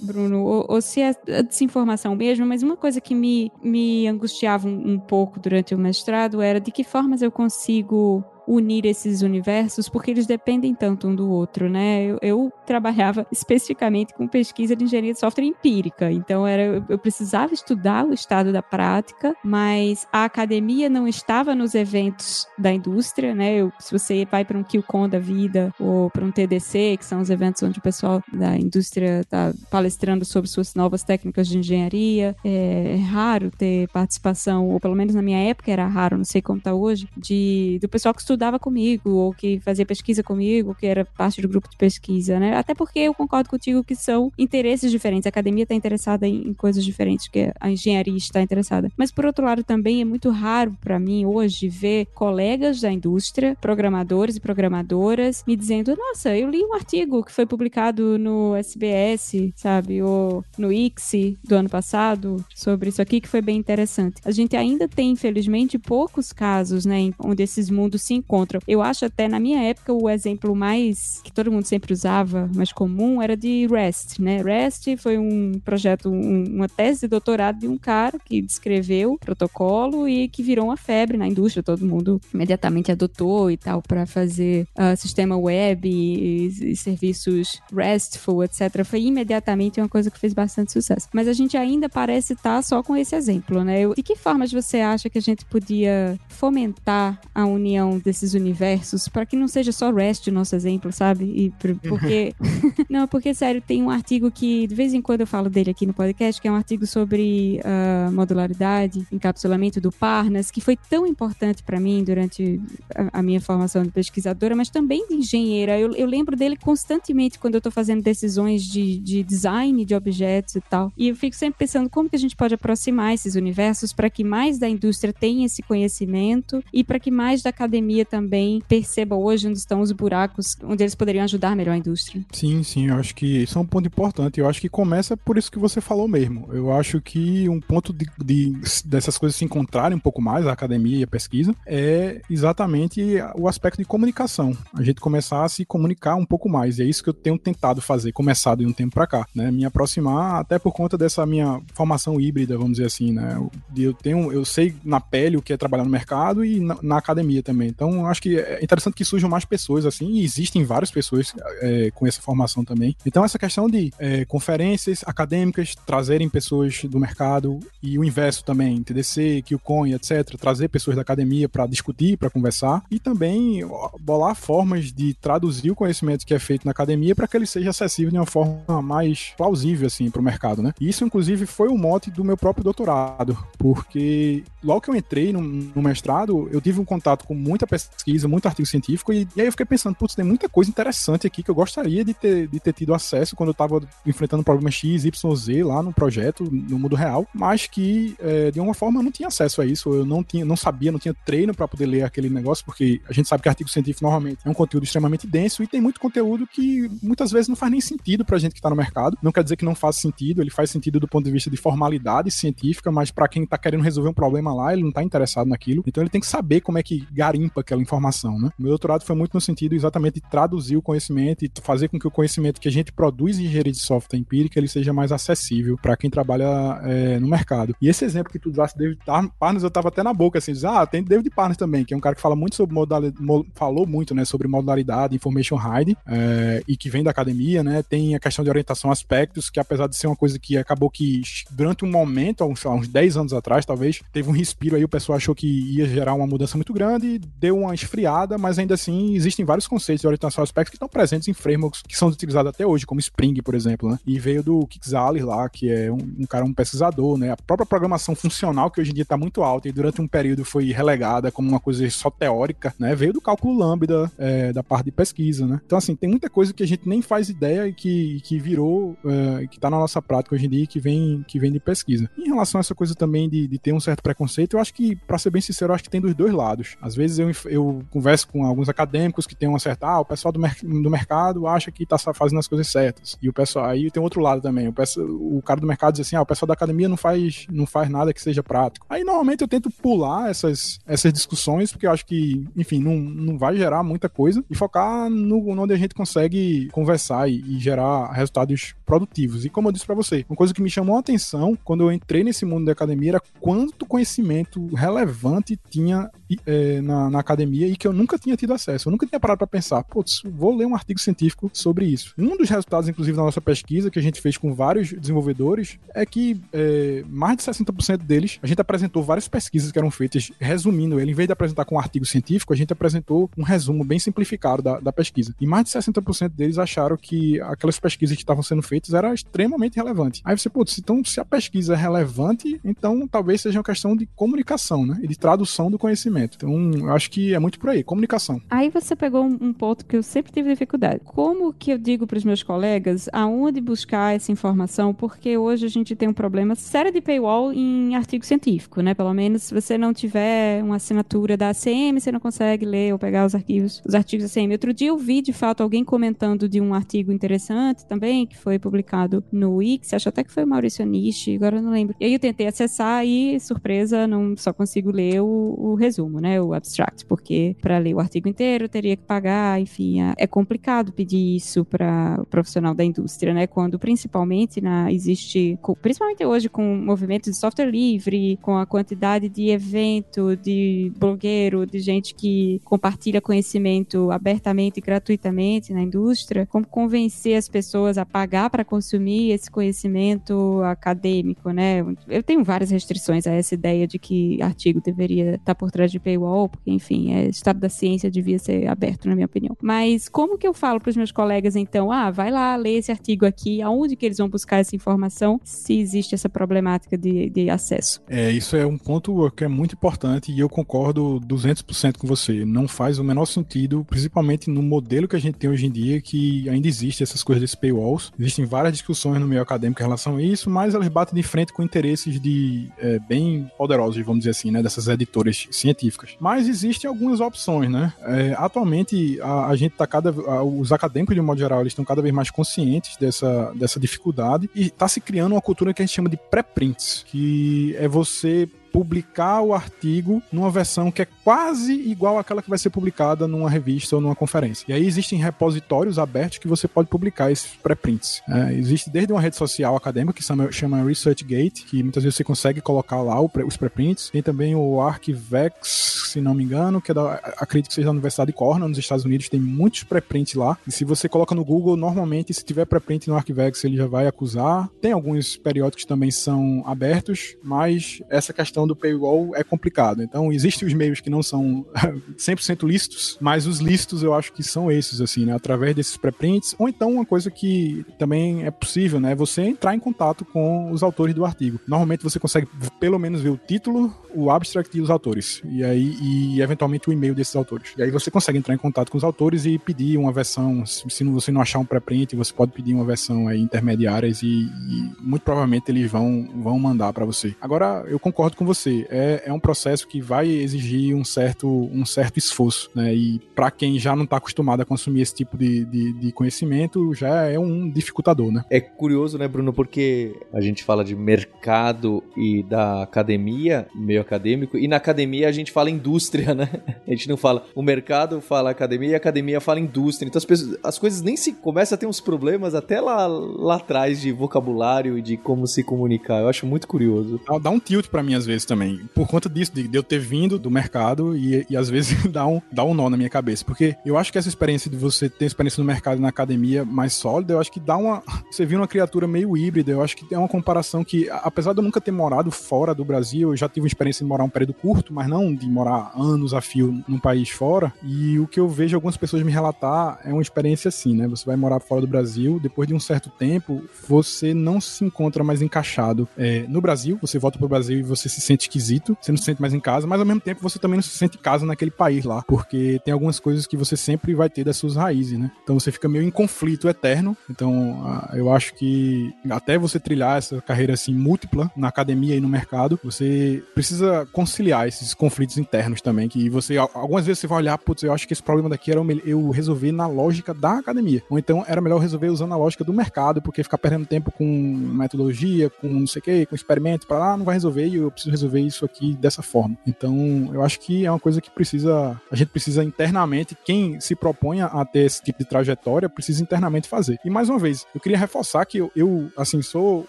[SPEAKER 3] Bruno, ou, ou, se é desinformação mesmo, mas uma coisa que me, me angustiava um, um pouco durante o mestrado era de que formas eu consigo unir esses universos porque eles dependem tanto um do outro, né? Eu, eu trabalhava especificamente com pesquisa de engenharia de software empírica, então era eu precisava estudar o estado da prática, mas a academia não estava nos eventos da indústria, né? Eu, se você vai para um QCon da vida ou para um TDC, que são os eventos onde o pessoal da indústria está palestrando sobre suas novas técnicas de engenharia, é raro ter participação, ou pelo menos na minha época era raro, não sei como está hoje, de do pessoal que estudava comigo, ou que fazia pesquisa comigo, que era parte do grupo de pesquisa, né? Até porque eu concordo contigo que são interesses diferentes. A academia está interessada em, em, coisas diferentes que a engenharia está interessada. Mas, por outro lado, também é muito raro para mim hoje ver colegas da indústria, programadores e programadoras, me dizendo: Nossa, eu li um artigo que foi publicado no SBS, sabe? Ou no ICSI do ano passado sobre isso aqui, que foi bem interessante. A gente ainda tem, infelizmente, poucos casos, né, onde esses mundos se encontram. Eu acho até na minha época o exemplo mais que todo mundo sempre usava, mais comum, era de REST, né? REST foi um projeto, um, uma tese de doutorado de um cara que descreveu protocolo e que virou uma febre na indústria, todo mundo imediatamente adotou e tal para fazer uh, sistema web e, e, serviços RESTful, etc. Foi imediatamente uma coisa que fez bastante sucesso. Mas a gente ainda parece estar só com esse exemplo, né? de que formas você acha que a gente podia fomentar a união desses universos, para que não seja só REST o nosso exemplo, sabe? E porque. não, porque, sério, tem um artigo que de vez em quando eu falo dele aqui no podcast, que é um artigo sobre uh, modularidade, encapsulamento do Parnas, que foi tão importante para mim durante a, a, minha formação de pesquisadora, mas também de engenheira. Eu, eu lembro dele constantemente quando eu estou fazendo decisões de, de design de objetos e tal. E eu fico sempre pensando como que a gente pode aproximar esses universos para que mais da indústria tenha esse conhecimento e para que mais da academia academia também perceba hoje onde estão os buracos, onde eles poderiam ajudar melhor a indústria.
[SPEAKER 2] Sim, sim, eu acho que isso é um ponto importante. Eu acho que começa por isso que você falou mesmo. Eu acho que um ponto de, de dessas coisas se encontrarem um pouco mais, a academia e a pesquisa, é exatamente o aspecto de comunicação. A gente começar a se comunicar um pouco mais. E é isso que eu tenho tentado fazer, começado de um tempo para cá, né? Me aproximar até por conta dessa minha formação híbrida, vamos dizer assim, né? Eu tenho, eu sei na pele o que é trabalhar no mercado e na, na academia também. Então, acho que é interessante que surjam mais pessoas assim, e existem várias pessoas é, com essa formação também. Então, essa questão de é, conferências acadêmicas trazerem pessoas do mercado e o inverso também, TDC, QCon, etc, trazer pessoas da academia para discutir, para conversar e também bolar formas de traduzir o conhecimento que é feito na academia para que ele seja acessível de uma forma mais plausível assim para o mercado, né? Isso inclusive foi o mote do meu próprio doutorado, porque logo que eu entrei no, no mestrado, eu tive um contato com muita pesquisa, muito artigo científico e, e aí eu fiquei pensando, putz, tem muita coisa interessante aqui que eu gostaria de ter, de ter tido acesso quando eu estava enfrentando problema X, Y, Z lá no projeto, no mundo real, mas que é, de uma forma eu não tinha acesso a isso, eu não tinha, não sabia, não tinha treino para poder ler aquele negócio, porque a gente sabe que artigo científico normalmente é um conteúdo extremamente denso e tem muito conteúdo que muitas vezes não faz nem sentido pra gente que tá no mercado. Não quer dizer que não faz sentido, ele faz sentido do ponto de vista de formalidade científica, mas para quem tá querendo resolver um problema lá, ele não tá interessado naquilo. Então ele tem que saber como é que garimpa aquela informação, né? Meu doutorado foi muito no sentido exatamente de traduzir o conhecimento e fazer com que o conhecimento que a gente produz em engenharia de software empírica ele seja mais acessível para quem trabalha é, no mercado. E esse exemplo que tu usaste, David Parnes, eu tava até na boca assim, diz, ah, tem David Parnes também, que é um cara que fala muito sobre modalidade, falou muito, né, sobre modalidade, information hide, é, e que vem da academia, né, tem a questão de orientação a aspectos, que apesar de ser uma coisa que acabou que durante um momento, uns, uns 10 anos atrás, talvez, teve um respiro aí, o pessoal achou que ia gerar uma mudança muito grande, deu uma esfriada, mas ainda assim existem vários conceitos de orientação a aspectos que estão presentes em frameworks que são utilizados até hoje, como Spring, por exemplo, né, e veio do Kixalir lá, que é um, um cara, um pesquisador, né, a própria programação funcional, que hoje em dia está muito alta e durante um período foi relegada como uma coisa só teórica, né, veio do cálculo lambda, é, da parte de pesquisa, né. Então, assim, tem muita coisa que a gente nem faz ideia e que, que virou, é, que está na nossa prática hoje em dia e que vem, que vem de pesquisa. Em relação a essa coisa também de, de ter um certo preconceito, eu acho que, para ser bem sincero, eu acho que tem dos dois lados. Às vezes eu, eu converso com alguns acadêmicos que têm uma certa, ah, o pessoal do, mer do mercado acha que está fazendo as coisas certas. E o pessoal, aí tem outro lado também. O, pessoal, o cara do mercado diz assim, ah, o pessoal da academia não faz, não faz nada que seja prático. Aí normalmente eu tento pular essas, essas discussões, porque eu acho que, enfim, não, não vai gerar muita coisa e focar no onde a gente consegue conversar e, e gerar resultados produtivos. E como eu disse para você, uma coisa que me chamou a atenção quando eu entrei nesse mundo da academia era quanto conhecimento relevante tinha é, na, na, academia e que eu nunca tinha tido acesso. Eu nunca tinha parado para pensar, putz, vou ler um artigo científico sobre isso. Um dos resultados, inclusive, da nossa pesquisa que a gente fez com vários desenvolvedores é que é, mais de 60% deles, a gente apresentou várias pesquisas que eram feitas resumindo ele. Em vez de apresentar com um artigo científico, a gente apresentou um resumo bem simplificado da, da pesquisa. E mais de 60% deles acharam que aquelas pesquisas que estavam sendo feitas eram extremamente relevantes. Aí você, putz, então se a pesquisa é relevante, então talvez seja uma questão de comunicação, né? E de tradução do conhecimento. Então, eu acho que é muito por aí, comunicação.
[SPEAKER 3] Aí você pegou um ponto que eu sempre tive dificuldade. Como que eu digo para os meus colegas aonde buscar essa informação? Porque hoje a gente tem um problema sério de paywall em artigo científico, né? Pelo menos se você não tiver uma assinatura da ACM, você não consegue ler ou pegar os arquivos, os artigos da ACM. Outro dia eu vi, de fato, alguém comentando de um artigo interessante também, que foi publicado no Wix, acho até que foi Maurício Nishi, agora eu não lembro. E aí eu tentei acessar e, surpresa, não só consigo ler o, o resumo, né? O abstract, porque para ler o artigo inteiro teria que pagar, enfim, é, é complicado pedir isso para o profissional da indústria, né? Quando principalmente na, existe, principalmente hoje com movimentos de software livre, com a quantidade de evento, de blogueiro, de gente que compartilha conhecimento abertamente e gratuitamente na indústria, como convencer as pessoas a pagar para consumir esse conhecimento acadêmico, né? Eu tenho várias restrições a essa ideia de que artigo deveria estar por trás de paywall, porque, enfim, é, o estado da ciência devia ser aberto, na minha opinião. Mas como que eu falo para os meus colegas, então, ah, vai lá ler esse artigo aqui, aonde que eles vão buscar essa informação, se existe essa problemática de, de acesso?
[SPEAKER 2] É, isso é um ponto que é muito importante e eu concordo 200% com você. Não faz o menor sentido, principalmente no modelo que a gente tem hoje em dia, que ainda existe essas coisas desses paywalls. Existem várias discussões no meio acadêmico em relação a isso, mas elas batem de frente com interesses de é, bem poderosos, vamos dizer assim, né, dessas editoras científicas. Mas existe algumas opções, né? É, atualmente, a, a gente tá cada. A, os acadêmicos, de um modo geral, eles estão cada vez mais conscientes dessa, dessa dificuldade e está se criando uma cultura que a gente chama de pré-prints, que é você publicar o artigo numa versão que é quase igual àquela que vai ser publicada numa revista ou numa conferência. E aí existem repositórios abertos que você pode publicar esses preprints. É, existe desde uma rede social acadêmica que chama, ResearchGate, que muitas vezes você consegue colocar lá os preprints. Tem também o Archivex, se não me engano, que é da, acredito que seja da Universidade de Cornell, nos Estados Unidos, tem muitos preprints lá. E se você coloca no Google, normalmente, se tiver preprint no Archivex, ele já vai acusar. Tem alguns periódicos que também são abertos, mas essa questão questão do paywall é complicado. Então, existem os meios que não são 100% lícitos, mas os lícitos eu acho que são esses, assim, né? Através desses preprints, ou então uma coisa que também é possível, né? Você entrar em contato com os autores do artigo. Normalmente você consegue pelo menos ver o título, o abstract e os autores. E aí, e eventualmente o e-mail desses autores. E aí você consegue entrar em contato com os autores e pedir uma versão. Se você não achar um pré-print, você pode pedir uma versão aí intermediárias e, e muito provavelmente eles vão, vão mandar para você. Agora, eu concordo com você. É, é um processo que vai exigir um certo, um certo esforço, né? E para quem já não está acostumado a consumir esse tipo de, de, de conhecimento, já é um dificultador, né?
[SPEAKER 1] É curioso, né, Bruno? Porque a gente fala de mercado e da academia, meio acadêmico, e na academia a gente fala indústria, né? A gente não fala o mercado fala academia e a academia fala indústria. Então as, pessoas, as coisas nem se começam a ter uns problemas até lá, lá atrás de vocabulário e de como se comunicar. Eu acho muito curioso.
[SPEAKER 2] Dá um tilt para mim às vezes também, por conta disso, de, eu ter vindo do mercado e, e às vezes dá um, dá um nó na minha cabeça, porque eu acho que essa experiência de você ter experiência no mercado e na academia mais sólida, eu acho que dá uma. Você viu uma criatura meio híbrida, eu acho que é uma comparação que, apesar de eu nunca ter morado fora do Brasil, eu já tive uma experiência experiência de morar um período curto, mas não de morar anos a fio num país fora. E o que eu vejo algumas pessoas me relatar é uma experiência assim, né? Você vai morar fora do Brasil, depois de um certo tempo, você não se encontra mais encaixado é, no Brasil. Você volta pro Brasil e você se sente esquisito, você não se sente mais em casa, mas ao mesmo tempo você também não se sente em casa naquele país lá, porque tem algumas coisas que você sempre vai ter das suas raízes, né? Então você fica meio em conflito eterno. Então eu acho que até você trilhar essa carreira assim múltipla na academia e no mercado, você precisa conciliar esses conflitos internos também, que você, algumas vezes você vai olhar, putz, eu acho que esse problema daqui era eu resolver na lógica da academia. Ou então era melhor resolver usando a lógica do mercado, porque ficar perdendo tempo com metodologia, com não sei o que, com experimento para lá, não vai resolver e eu preciso resolver isso aqui dessa forma. Então, eu acho que é uma coisa que precisa, a gente precisa internamente, quem se propõe a ter esse tipo de trajetória, precisa internamente fazer. E mais uma vez, eu queria reforçar que eu, eu assim, sou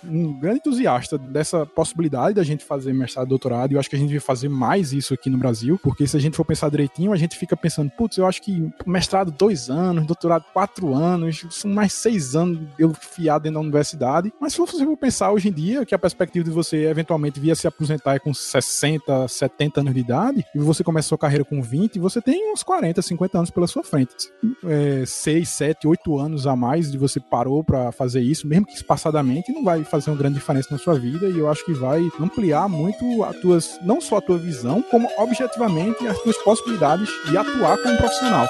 [SPEAKER 2] um grande entusiasta dessa possibilidade da gente fazer mestrado doutorado, e eu acho que a gente devia fazer mais isso aqui no Brasil, porque se a gente for pensar direitinho, a gente fica pensando, putz, eu acho que mestrado dois anos, doutorado quatro anos, são mais seis anos eu fiado dentro da universidade. Mas se você for pensar hoje em dia, que a perspectiva de você eventualmente vir a se aposentar é com 60, 70 anos de idade, e você começa a sua carreira com 20, você tem uns 40, 50 anos pela sua frente. É, 6, 7, 8 anos a mais de você parou para fazer isso, mesmo que espaçadamente, não vai fazer uma grande diferença na sua vida, e eu acho que vai ampliar muito as tuas não só a tua visão, como objetivamente as tuas possibilidades de atuar como profissional.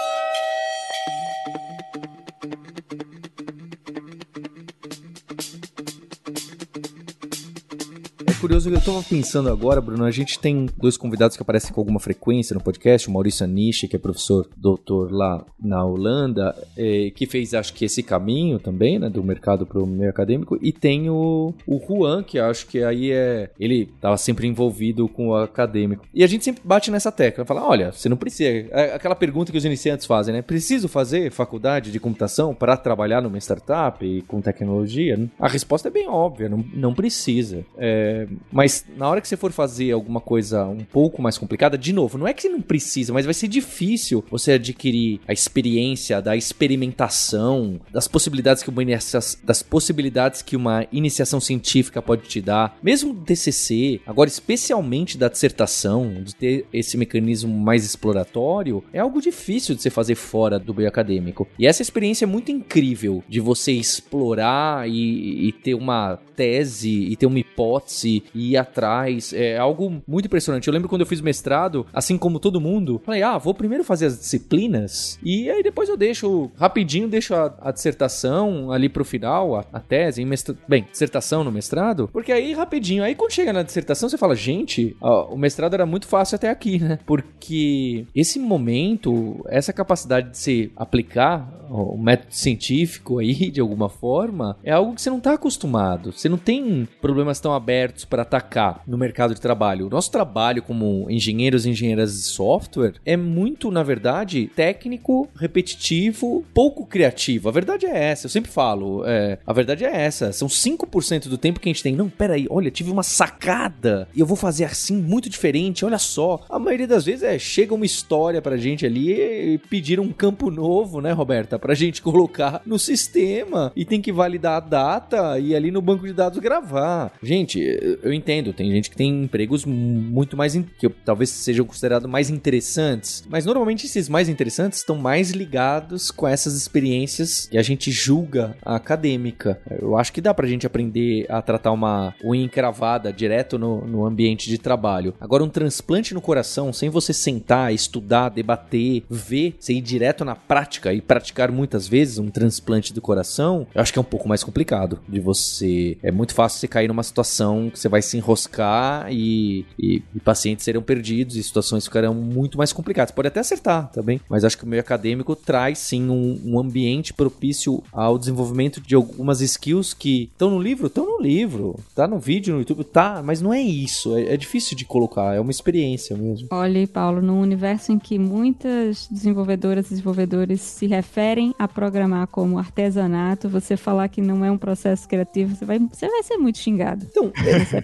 [SPEAKER 1] Curioso, eu tava pensando agora, Bruno, a gente tem dois convidados que aparecem com alguma frequência no podcast, o Maurício Aniche, que é professor doutor lá na Holanda, é, que fez, acho que, esse caminho também, né, do mercado pro meio acadêmico, e tem o, o Juan, que acho que aí é, ele tava sempre envolvido com o acadêmico. E a gente sempre bate nessa tecla, fala, olha, você não precisa, é aquela pergunta que os iniciantes fazem, né, preciso fazer faculdade de computação para trabalhar numa startup e com tecnologia? A resposta é bem óbvia, não, não precisa. É, mas na hora que você for fazer alguma coisa um pouco mais complicada, de novo, não é que você não precisa, mas vai ser difícil você adquirir a experiência da experimentação, das possibilidades que uma iniciação, das possibilidades que uma iniciação científica pode te dar, mesmo do TCC, agora especialmente da dissertação, de ter esse mecanismo mais exploratório, é algo difícil de você fazer fora do meio acadêmico. E essa experiência é muito incrível de você explorar e, e ter uma tese e ter uma hipótese realmente ir atrás. É algo muito impressionante. Eu lembro quando eu fiz mestrado, assim como todo mundo, falei, ah, vou primeiro fazer as disciplinas e aí depois eu deixo, rapidinho, deixo a, a dissertação ali pro final, a, a tese, em bem, dissertação no mestrado, porque aí rapidinho, aí quando chega na dissertação você fala, gente, ó, o mestrado era muito fácil até aqui, né? Porque esse momento, essa capacidade de se aplicar o método científico aí, de alguma forma, é algo que você não está acostumado. Você não tem problemas tão abertos para atacar no mercado de trabalho. O nosso trabalho como engenheiros e engenheiras de software é muito, na verdade, técnico, repetitivo, pouco criativo. A verdade é essa, eu sempre falo. É, a verdade é essa. São 5% do tempo que a gente tem. Não, peraí, olha, tive uma sacada e eu vou fazer assim, muito diferente, olha só. A maioria das vezes é, chega uma história pra gente ali e pedir um campo novo, né, Roberta? Pra gente colocar no sistema e tem que validar a data e ali no banco de dados gravar. Gente, eu entendo, tem gente que tem empregos muito mais que talvez sejam considerados mais interessantes, mas normalmente esses mais interessantes estão mais ligados com essas experiências que a gente julga a acadêmica. Eu acho que dá pra gente aprender a tratar uma unha encravada direto no, no ambiente de trabalho. Agora, um transplante no coração, sem você sentar, estudar, debater, ver, você ir direto na prática e praticar muitas vezes um transplante do coração, eu acho que é um pouco mais complicado de você. É muito fácil você cair numa situação que você vai se enroscar e, e, e pacientes serão perdidos e situações ficarão muito mais complicadas. Pode até acertar também, mas acho que o meio acadêmico traz sim um, um ambiente propício ao desenvolvimento de algumas skills que estão no livro, estão no livro, tá no vídeo no YouTube, tá, mas não é isso. É, é difícil de colocar, é uma experiência mesmo.
[SPEAKER 3] Olha, Paulo, num universo em que muitas desenvolvedoras e desenvolvedores se referem a programar como artesanato, você falar que não é um processo criativo, você vai, você vai ser muito xingado. Então,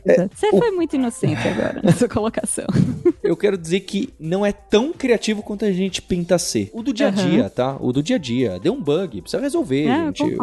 [SPEAKER 3] é, você foi muito inocente agora nessa colocação.
[SPEAKER 1] Eu quero dizer que não é tão criativo quanto a gente pinta ser. O do dia a dia, uhum. tá? O do dia a dia. Deu um bug, precisa resolver, é, gente.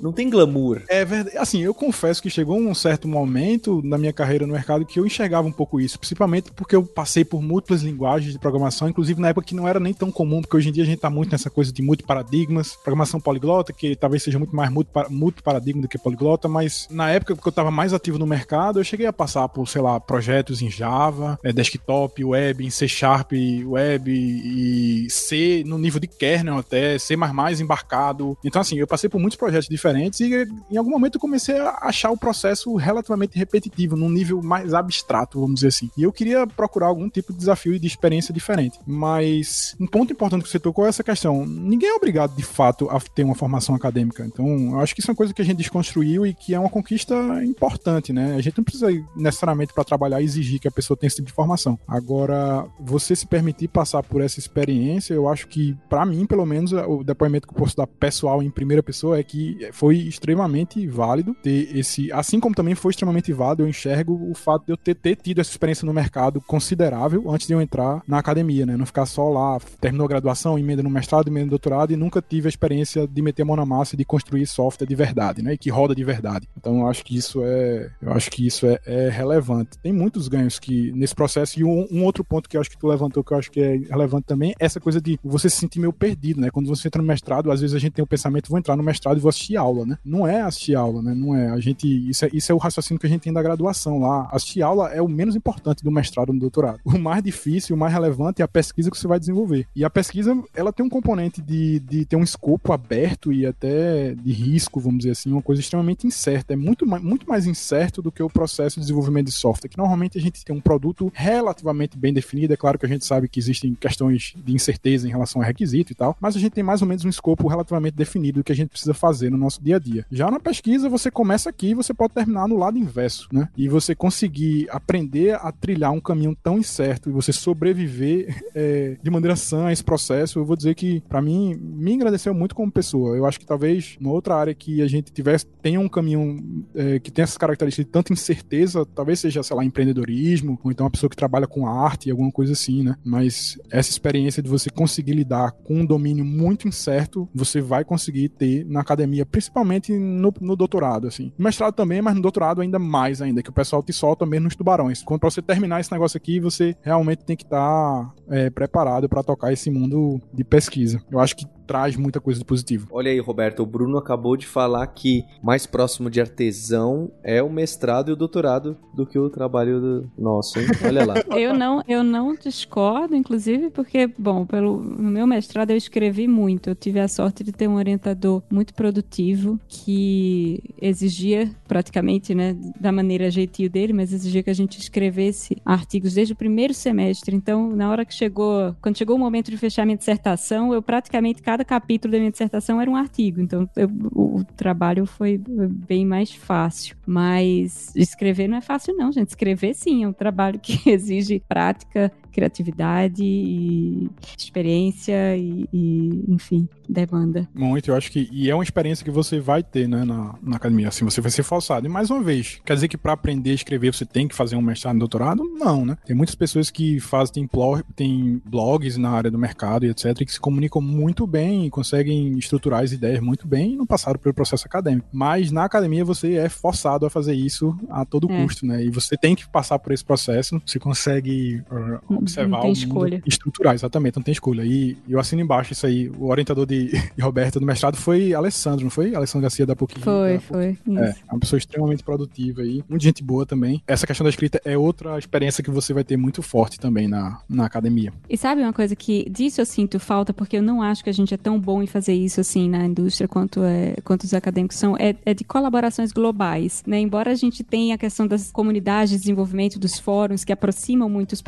[SPEAKER 1] Não tem glamour.
[SPEAKER 2] É verdade. Assim, eu confesso que chegou um certo momento na minha carreira no mercado que eu enxergava um pouco isso, principalmente porque eu passei por múltiplas linguagens de programação, inclusive na época que não era nem tão comum, porque hoje em dia a gente tá muito nessa coisa de multiparadigmas, programação poliglota, que talvez seja muito mais multiparadigma do que poliglota, mas na época que eu tava mais ativo no mercado, eu cheguei a passar por, sei lá, projetos em Java, é, desktop, web, em C Sharp, web e C no nível de kernel até, C++ embarcado. Então, assim, eu passei por muitos projetos diferentes e em algum momento eu comecei a achar o processo relativamente repetitivo, num nível mais abstrato, vamos dizer assim. E eu queria procurar algum tipo de desafio e de experiência diferente. Mas um ponto importante que você tocou é essa questão. Ninguém é obrigado, de fato, a ter uma formação acadêmica. Então, eu acho que isso é uma coisa que a gente desconstruiu e que é uma conquista importante, né? A gente não precisa necessariamente para trabalhar exigir que a pessoa tenha esse tipo de formação. Agora, você se permitir passar por essa experiência, eu acho que, para mim, pelo menos, o depoimento que eu posso dar pessoal em primeira pessoa é que foi extremamente válido ter esse. Assim como também foi extremamente válido, eu enxergo o fato de eu ter, ter tido essa experiência no mercado considerável antes de eu entrar na academia, né? Não ficar só lá, terminou a graduação, emenda no mestrado, emenda no doutorado e nunca tive a experiência de meter a mão na massa e de construir software de verdade, né? E que roda de verdade. Então eu acho que isso é. Eu acho que isso é, é relevante. Tem muitos ganhos que nesse processo. E um, um, outro ponto que eu acho que tu levantou, que eu acho que é relevante também, é essa coisa de você se sentir meio perdido, né? Quando você entra no mestrado, às vezes a gente tem o pensamento, vou entrar no mestrado e vou assistir aula, né? Não é assistir aula, né? Não é. A gente. Isso é, isso é o raciocínio que a gente tem da graduação lá. Assistir aula é o menos importante do mestrado no doutorado. O mais difícil, o mais relevante é a pesquisa que você vai desenvolver. E a pesquisa, ela tem um componente de, de ter um escopo aberto e até de risco, vamos dizer assim, uma coisa extremamente incerta. É muito, muito mais incerto do que o processo de desenvolvimento de software, que normalmente a gente tem um produto relativamente bem definido. É claro que a gente sabe que existem questões de incerteza em relação a requisito e tal, mas a gente tem mais ou menos um escopo relativamente definido do que a gente precisa fazer no nosso dia a dia. Já na pesquisa, você começa aqui e você pode terminar no lado inverso, né? E você conseguir aprender a trilhar um caminho tão incerto e você sobreviver é, de maneira sã a esse processo, eu vou dizer que, para mim, me agradeceu muito como pessoa. Eu acho que talvez uma outra área que a gente tivesse, tenha um caminho é, que tenha essas características de tanta incerteza, talvez seja, sei lá, empreendedorismo, ou então uma pessoa que trabalha com arte, alguma coisa assim, né? Mas essa experiência de você conseguir lidar com um domínio muito incerto, você vai conseguir ter na academia, principalmente no, no doutorado, assim. No mestrado também, mas no doutorado ainda mais ainda, que o pessoal te solta mesmo nos tubarões. Quando você terminar esse negócio aqui, você realmente tem que estar tá, é, preparado para tocar esse mundo de pesquisa. Eu acho que traz muita coisa de positivo.
[SPEAKER 1] Olha aí, Roberto, o Bruno acabou de falar que mais próximo de artesão é o mestrado e o doutorado do que o trabalho do nosso, hein? Olha lá.
[SPEAKER 3] eu não, eu não discordo, inclusive, porque, bom, pelo, no meu mestrado eu escrevi muito. Eu tive a sorte de ter um orientador muito produtivo que exigia praticamente, né, da maneira jeitinho dele, mas exigia que a gente escrevesse artigos desde o primeiro semestre. Então, na hora que chegou, quando chegou o momento de fechar minha dissertação, eu praticamente cada capítulo da minha dissertação era um artigo. Então, eu, o, o trabalho foi bem mais fácil. Mas escrever não é fácil, não, gente. Escrever, sim, é um trabalho que exige prática, criatividade e experiência e, e, enfim, demanda.
[SPEAKER 2] Muito, eu acho que e é uma experiência que você vai ter, né, na, na academia, assim, você vai ser forçado. E mais uma vez, quer dizer que para aprender a escrever você tem que fazer um mestrado, um doutorado? Não, né? Tem muitas pessoas que fazem, tem, blog, tem blogs na área do mercado e etc, que se comunicam muito bem e conseguem estruturar as ideias muito bem e não passaram pelo processo acadêmico. Mas na academia você é forçado a fazer isso a todo é. custo, né? E você tem que passar por esse processo, você consegue uh, observar não tem escolha. estruturar, exatamente, não tem escolha. E eu assino embaixo isso aí. O orientador de, de Roberto do mestrado foi Alessandro, não foi? Alessandro Garcia da PUC.
[SPEAKER 3] Foi, da foi.
[SPEAKER 2] É, é uma pessoa extremamente produtiva aí, muita gente boa também. Essa questão da escrita é outra experiência que você vai ter muito forte também na, na academia.
[SPEAKER 3] E sabe uma coisa que disso eu sinto falta, porque eu não acho que a gente é tão bom em fazer isso assim na indústria quanto, é, quanto os acadêmicos são, é, é de colaborações globais, né? Embora a gente tenha a questão das comunidades de desenvolvimento dos fóruns que aproximam muito os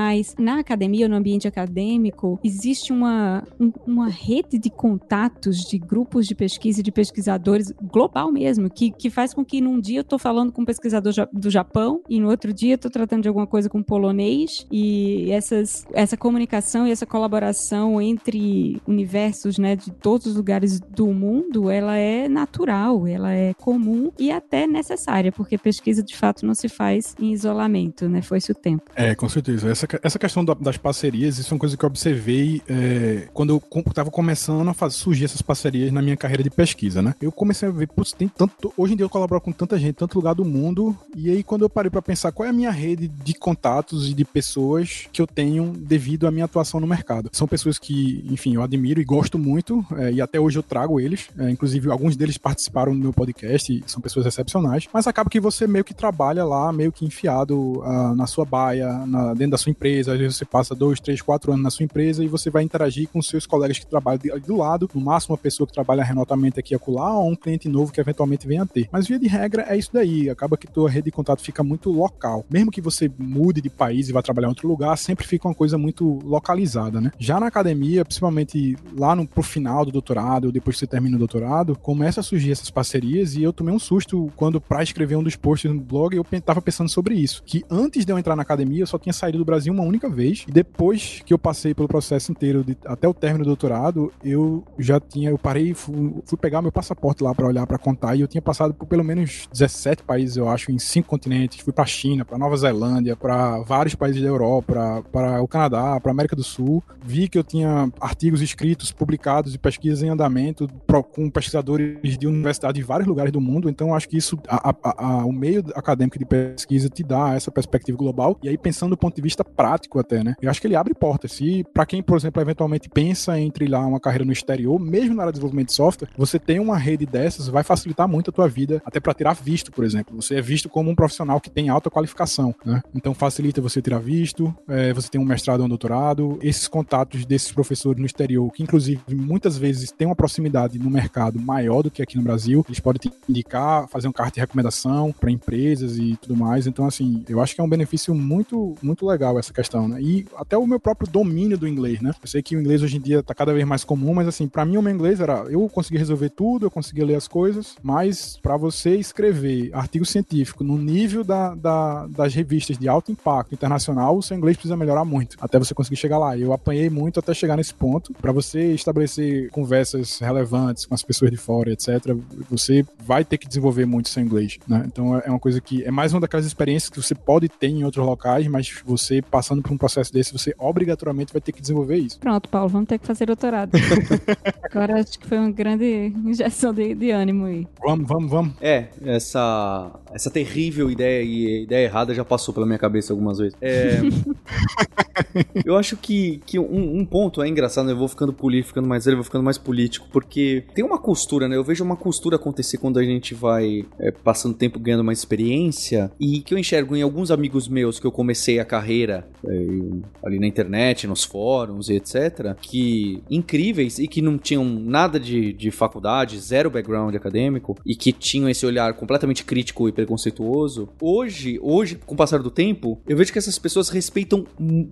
[SPEAKER 3] profissionais, na academia no ambiente acadêmico, existe uma, um, uma rede de contatos de grupos de pesquisa e de pesquisadores global mesmo, que, que faz com que num dia eu estou falando com um pesquisador do Japão e no outro dia eu estou tratando de alguma coisa com um polonês e essas, essa comunicação e essa colaboração entre universos né, de todos os lugares do mundo, ela é natural, ela é comum e até necessária, porque pesquisa de fato não se faz em isolamento, né? Foi-se o tempo.
[SPEAKER 2] É, com certeza. Essa, essa questão da, das parcerias, isso é uma coisa que eu observei é, quando eu estava começando a fazer, surgir essas parcerias na minha carreira de pesquisa, né? Eu comecei a ver, putz, tem tanto. Hoje em dia eu colaboro com tanta gente, tanto lugar do mundo, e aí quando eu parei para pensar qual é a minha rede de contatos e de pessoas que eu tenho devido à minha atuação no mercado. São pessoas que, enfim, eu admiro e gosto muito, é, e até hoje eu trago eles, é, inclusive alguns deles participaram do meu podcast, são pessoas excepcionais, mas acaba que você meio que trabalha lá, meio que enfiado uh, na sua baia, na, dentro da sua empresa, às vezes você passa dois, três, quatro anos na sua empresa e você vai interagir com seus colegas que trabalham do lado, no máximo uma pessoa que trabalha remotamente aqui e acolá, ou um cliente novo que eventualmente venha a ter. Mas via de regra é isso daí, acaba que tua rede de contato fica muito local. Mesmo que você mude de país e vá trabalhar em outro lugar, sempre fica uma coisa muito localizada, né? Já na academia, principalmente lá no, pro final do doutorado, depois que você termina o doutorado, começa a surgir essas parcerias e eu tomei um susto quando, para escrever um dos posts no blog, eu tava pensando sobre isso. Que antes de eu entrar na academia, eu só tinha saído do Brasil uma única vez. E depois que eu passei pelo processo inteiro, de, até o término do doutorado, eu já tinha, eu parei, fui, fui pegar meu passaporte lá para olhar, para contar, e eu tinha passado por pelo menos 17 países, eu acho, em cinco continentes. Fui para China, para Nova Zelândia, para vários países da Europa, para o Canadá, para América do Sul. Vi que eu tinha artigos escritos, publicados e pesquisas em andamento com pesquisadores de universidades de vários lugares do mundo. Então, acho que isso, a, a, a, o meio acadêmico de pesquisa te dá essa perspectiva global. E aí, pensando do ponto de vista prático até, né? Eu acho que ele abre portas. Se, para quem, por exemplo, eventualmente pensa em trilhar uma carreira no exterior, mesmo na área de desenvolvimento de software, você tem uma rede dessas, vai facilitar muito a tua vida, até para tirar visto, por exemplo. Você é visto como um profissional que tem alta qualificação, né? Então facilita você tirar visto, é, você tem um mestrado ou um doutorado, esses contatos desses professores no exterior, que inclusive muitas vezes tem uma proximidade no mercado maior do que aqui no Brasil, eles podem te indicar, fazer um carta de recomendação para empresas e tudo mais. Então, assim, eu acho que é um benefício muito, muito legal essa questão, né? E até o meu próprio domínio do inglês, né? Eu sei que o inglês hoje em dia tá cada vez mais comum, mas assim, para mim o meu inglês era eu conseguia resolver tudo, eu conseguia ler as coisas, mas para você escrever artigo científico no nível da, da, das revistas de alto impacto internacional, o seu inglês precisa melhorar muito até você conseguir chegar lá. Eu apanhei muito até chegar nesse ponto. Para você estabelecer conversas relevantes com as pessoas de fora, etc., você vai ter que desenvolver muito seu inglês, né? Então é uma coisa que é mais uma daquelas experiências que você pode ter em outros locais, mas você passando por um processo desse, você obrigatoriamente vai ter que desenvolver isso.
[SPEAKER 3] Pronto, Paulo, vamos ter que fazer doutorado. Agora acho que foi uma grande injeção de, de ânimo aí.
[SPEAKER 2] Vamos, vamos, vamos.
[SPEAKER 1] É, essa, essa terrível ideia e ideia errada já passou pela minha cabeça algumas vezes. É, eu acho que, que um, um, ponto é engraçado, né? Eu vou ficando político, ficando mais velho, vou ficando mais político, porque tem uma costura, né? Eu vejo uma costura acontecer quando a gente vai é, passando tempo ganhando mais experiência e que eu enxergo em alguns amigos meus que eu comecei a carreira ali na internet, nos fóruns e etc., que incríveis e que não tinham nada de, de faculdade, zero background acadêmico e que tinham esse olhar completamente crítico e preconceituoso. Hoje, hoje, com o passar do tempo, eu vejo que essas pessoas respeitam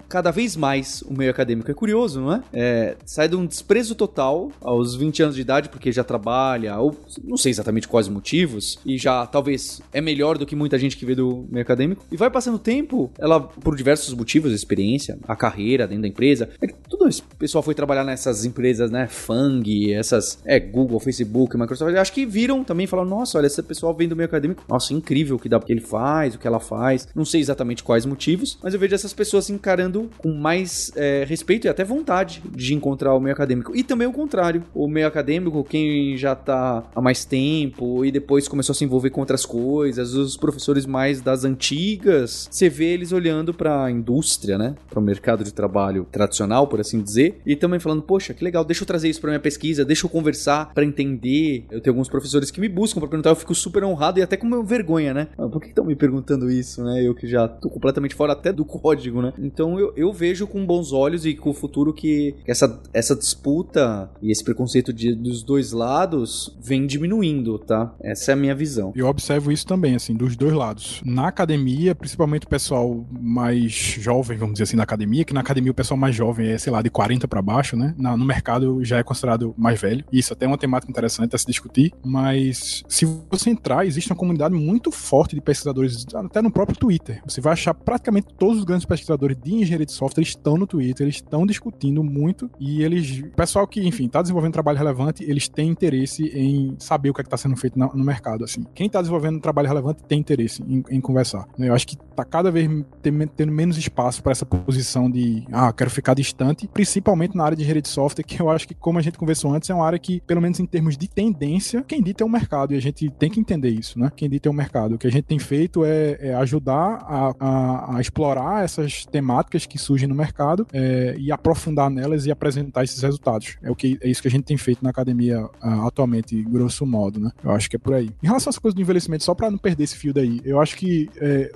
[SPEAKER 1] cada vez mais o meio acadêmico. É curioso, não é? é sai de um desprezo total aos 20 anos de idade, porque já trabalha, ou não sei exatamente quais motivos, e já talvez é melhor do que muita gente que vê do meio acadêmico. E vai passando o tempo, ela, por diversos motivos, experiência, a carreira dentro da empresa. É que tudo esse pessoal foi trabalhar nessas empresas, né? Fang, essas. É, Google, Facebook, Microsoft. Acho que viram também e falaram: nossa, olha, esse pessoal vem do meio acadêmico. Nossa, incrível o que, dá, o que ele faz, o que ela faz. Não sei exatamente quais motivos, mas eu vejo essas pessoas encarando com mais é, respeito e até vontade de encontrar o meio acadêmico. E também o contrário. O meio acadêmico, quem já tá há mais tempo e depois começou a se envolver com outras coisas, os professores mais das antigas, você vê eles olhando para indústria, né? Para o mercado de trabalho tradicional, por assim dizer, e também falando: "Poxa, que legal, deixa eu trazer isso para minha pesquisa, deixa eu conversar para entender". Eu tenho alguns professores que me buscam para perguntar, eu fico super honrado e até com vergonha, né? Ah, por que estão me perguntando isso, né? Eu que já tô completamente fora até do código, né? Então eu, eu vejo com bons olhos e com o futuro que essa, essa disputa e esse preconceito de, dos dois lados vem diminuindo, tá? Essa é a minha visão.
[SPEAKER 2] Eu observo isso também, assim, dos dois lados. Na academia, principalmente o pessoal mais jovem, vamos dizer assim, na academia, que na academia o pessoal mais jovem é, sei lá, de 40 para baixo, né? Na, no mercado já é considerado mais velho. Isso até é uma temática interessante a se discutir, mas se você entrar, existe uma comunidade muito forte de pesquisadores, até no próprio Twitter. Você vai achar praticamente todos os grandes pesquisadores de engenharia de software estão no Twitter, eles estão discutindo muito e eles, pessoal que, enfim, está desenvolvendo trabalho relevante, eles têm interesse em saber o que é está sendo feito no, mercado, assim. Quem está desenvolvendo um trabalho relevante tem interesse em, em conversar. Eu acho que está cada vez tendo menos espaço para essa posição de, ah, quero ficar distante, principalmente na área de engenharia de software, que eu acho que, como a gente conversou antes, é uma área que, pelo menos em termos de tendência, quem dita é o mercado, e a gente tem que entender isso, né? Quem dita é o mercado. O que a gente tem feito é, é ajudar a, a, a, explorar essas temáticas que surgem no mercado é, e aprofundar nelas e apresentar esses resultados. É, o que, é isso que a gente tem feito na academia uh, atualmente, grosso modo, né? Eu acho que é por aí. Em relação às coisas do envelhecimento, só para não perder esse fio daí, eu acho que é,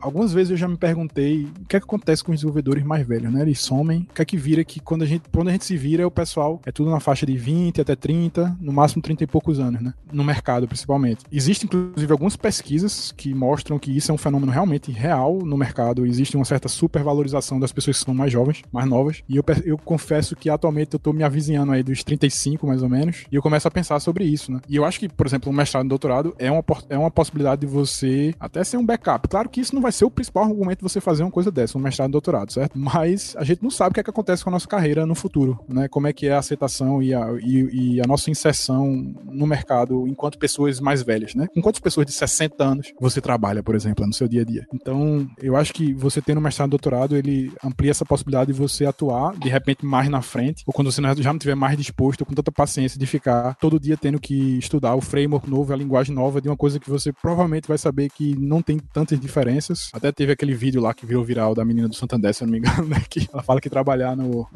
[SPEAKER 2] algumas vezes eu já me perguntei que é que acontece com os desenvolvedores mais velhos, né? Eles somem, o que é que vira que quando a gente, quando a gente se vira, o pessoal é tudo na faixa de 20 até 30, no máximo 30 e poucos anos, né? No mercado, principalmente. Existem, inclusive, algumas pesquisas que mostram que isso é um fenômeno realmente real no mercado. Existe uma certa supervalorização das pessoas que são mais jovens, mais novas. E eu, eu confesso que atualmente eu tô me avizinhando aí dos 35, mais ou menos, e eu começo a pensar sobre isso, né? E eu acho que, por exemplo, um mestrado e um doutorado é uma, é uma possibilidade de você até ser um backup. Claro que isso não vai ser o principal argumento de você fazer uma coisa dessa, um mestrado e doutorado, certo? Mas a gente não sabe o que, é que acontece com a nossa carreira no futuro, né? Como é que é a aceitação e a, e, e a nossa inserção no mercado enquanto pessoas mais velhas, né? Com quantas pessoas de 60 anos você trabalha, por exemplo, no seu dia a dia? Então, eu acho que você tendo um mestrado e doutorado, ele amplia essa possibilidade de você atuar, de repente, mais na frente, ou quando você já não estiver mais disposto, com tanta paciência de ficar todo dia tendo que estudar o framework novo, a linguagem nova de uma coisa que você provavelmente vai saber que não tem tantas diferenças. Até teve aquele vídeo lá que virou viral da menina do Santander, se eu não me engano, né? Que ela fala que trabalhar no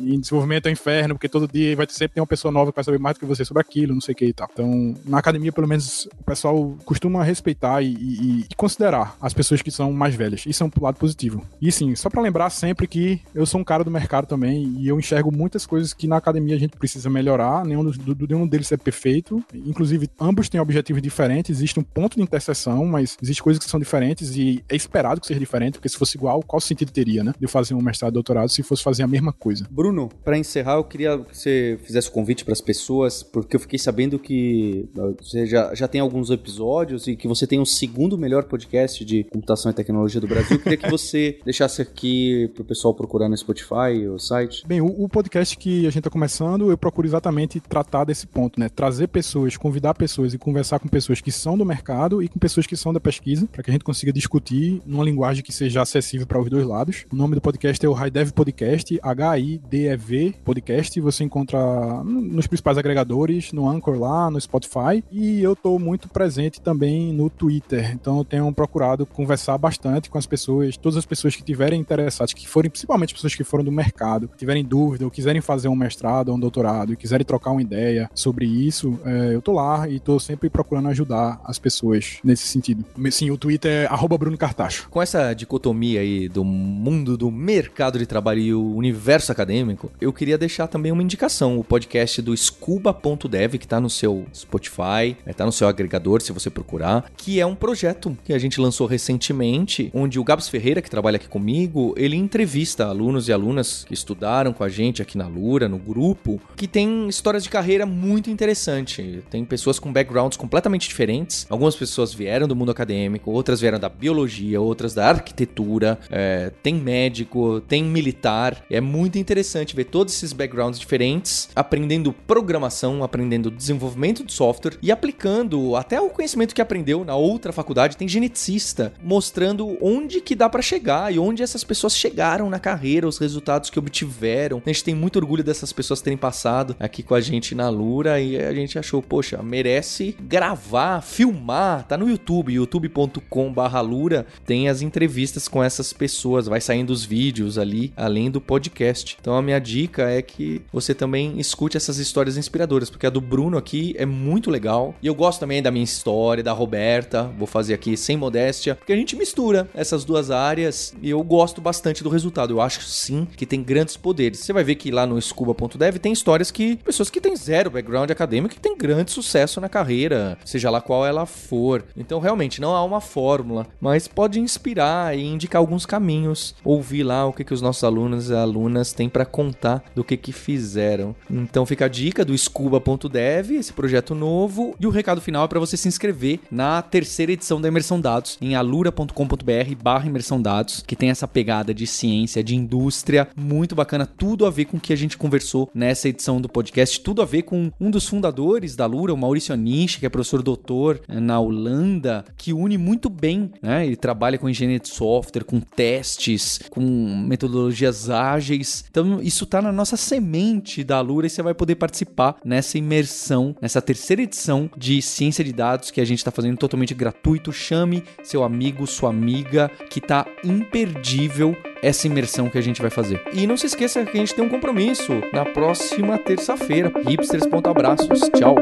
[SPEAKER 2] em desenvolvimento é inferno, porque todo dia vai sempre ter uma pessoa nova que vai saber mais do que você sobre aquilo, não sei o que e tal. Então, na academia, pelo menos, o pessoal costuma respeitar e, e, e considerar as pessoas que são mais velhas. Isso é um lado positivo. E sim, só para lembrar sempre que eu sou um cara do mercado também e eu enxergo muitas coisas que na academia a gente precisa melhorar, nenhum, do, nenhum deles é perfeito. Inclusive, ambos têm objetivos diferentes, existe um ponto de interseção, mas existem coisas que são diferentes e é esperado que seja diferente, porque se fosse igual, qual sentido teria, né? De eu fazer um mestrado e doutorado se fosse fazer a mesma coisa.
[SPEAKER 1] Bruno, para encerrar, eu queria que você fizesse o convite para as pessoas, porque eu fiquei sabendo que você já, já tem alguns episódios e que você tem o segundo melhor podcast de computação e tecnologia do Brasil. Eu queria que você deixasse aqui para o pessoal procurar no Spotify, o site.
[SPEAKER 2] Bem, o, o podcast que a gente está começando, eu procuro exatamente tratar desse ponto, né? Trazer pessoas, convidar pessoas e conversar com pessoas que são do mercado e com pessoas que são da pesquisa, para que a gente consiga discutir numa linguagem que seja acessível acessível para os dois lados. O nome do podcast é o High Dev Podcast, H-I-D-E-V Podcast. Você encontra nos principais agregadores, no Anchor lá, no Spotify. E eu estou muito presente também no Twitter. Então eu tenho procurado conversar bastante com as pessoas, todas as pessoas que tiverem interessadas, que forem, principalmente pessoas que foram do mercado, tiverem dúvida ou quiserem fazer um mestrado ou um doutorado e quiserem trocar uma ideia sobre isso, é, eu tô lá e tô sempre procurando ajudar as pessoas nesse sentido. Sim, o Twitter é Bruno Cartacho.
[SPEAKER 1] Com essa dicotomia aí do mundo do mercado de trabalho e o universo acadêmico, eu queria deixar também uma indicação, o podcast do Scuba.dev, que tá no seu Spotify, é, tá no seu agregador, se você procurar, que é um projeto que a gente lançou recentemente, onde o Gabs Ferreira, que trabalha aqui comigo, ele entrevista alunos e alunas que estudaram com a gente aqui na Lura, no grupo, que tem histórias de carreira muito interessantes. Tem pessoas com backgrounds completamente diferentes. Algumas pessoas vieram do mundo acadêmico, outras vieram da biologia, outras da arquitetura, é, tem médico, tem militar. É muito interessante ver todos esses backgrounds diferentes, aprendendo programação, aprendendo desenvolvimento de software e aplicando até o conhecimento que aprendeu na outra faculdade. Tem geneticista mostrando onde que dá para chegar e onde essas pessoas chegaram na carreira, os resultados que obtiveram. A gente tem muito orgulho dessas pessoas terem passado aqui com a gente na Lura e a gente achou, poxa, merece gravar, filmar, tá no YouTube, youtube.com/lura, tem as entrevistas com essas pessoas, vai saindo os vídeos ali, além do podcast. Então a minha dica é que você também escute essas histórias inspiradoras, porque a do Bruno aqui é muito legal e eu gosto também da minha história, da Roberta, vou fazer aqui sem modéstia, porque a gente mistura essas duas áreas e eu gosto bastante do resultado. Eu acho sim que tem grandes poderes. Você vai ver que lá no scuba.dev tem histórias que pessoas que têm zero background acadêmico que têm grande sucesso na carreira, seja lá qual ela for. Então realmente não há uma fórmula, mas pode inspirar e indicar alguns caminhos, ouvir lá o que, que os nossos alunos e alunas têm para contar do que que fizeram. Então fica a dica do scuba.dev, esse projeto novo, e o recado final é para você se inscrever na terceira edição da Imersão Dados em alura.com.br/barra imersão dados, que tem essa pegada de ciência, de indústria, muito bacana, tudo a ver com o que a gente conversou nessa edição do podcast, tudo a ver com um dos fundadores da Lura, o Maurício Anish, que é professor doutor eh, na Holanda, que une muito bem, né? Ele trabalha com engenharia de software, com testes, com metodologias ágeis. Então, isso tá na nossa semente da Lura e você vai poder participar nessa imersão, nessa terceira edição de ciência de dados que a gente está fazendo totalmente gratuito. Chame seu amigo, sua amiga, que tá imperdível essa imersão que a gente vai fazer. E não se esqueça que a gente tem um compromisso na próxima terça-feira. Hipsters.abraços. Tchau.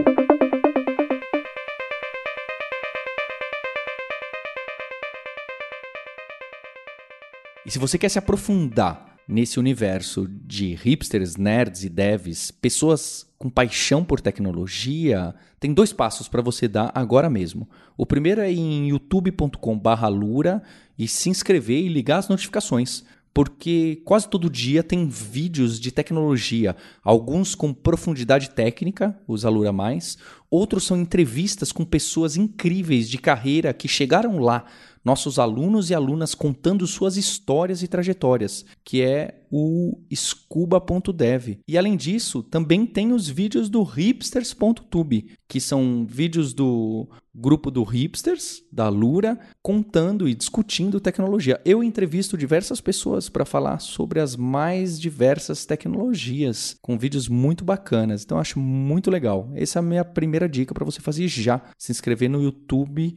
[SPEAKER 1] E se você quer se aprofundar nesse universo de hipsters, nerds e devs, pessoas com paixão por tecnologia, tem dois passos para você dar agora mesmo. O primeiro é em youtube.com/lura e se inscrever e ligar as notificações porque quase todo dia tem vídeos de tecnologia, alguns com profundidade técnica, os Alura Mais, outros são entrevistas com pessoas incríveis de carreira que chegaram lá, nossos alunos e alunas contando suas histórias e trajetórias, que é o scuba.dev. E além disso, também tem os vídeos do hipsters.tube, que são vídeos do grupo do Hipsters, da Lura, contando e discutindo tecnologia. Eu entrevisto diversas pessoas para falar sobre as mais diversas tecnologias, com vídeos muito bacanas. Então acho muito legal. Essa é a minha primeira dica para você fazer já, se inscrever no YouTube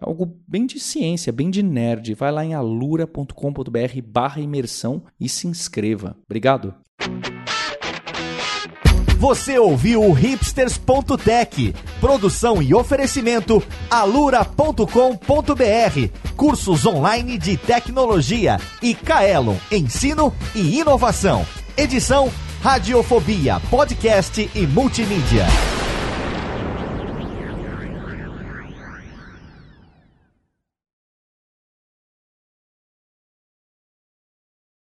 [SPEAKER 1] algo bem de ciência, bem de nerd. Vai lá em alura.com.br barra imersão e se inscreva. Obrigado.
[SPEAKER 4] Você ouviu o hipsters.tech, produção e oferecimento alura.com.br, cursos online de tecnologia e Kaelon, ensino e inovação. Edição Radiofobia, podcast e multimídia.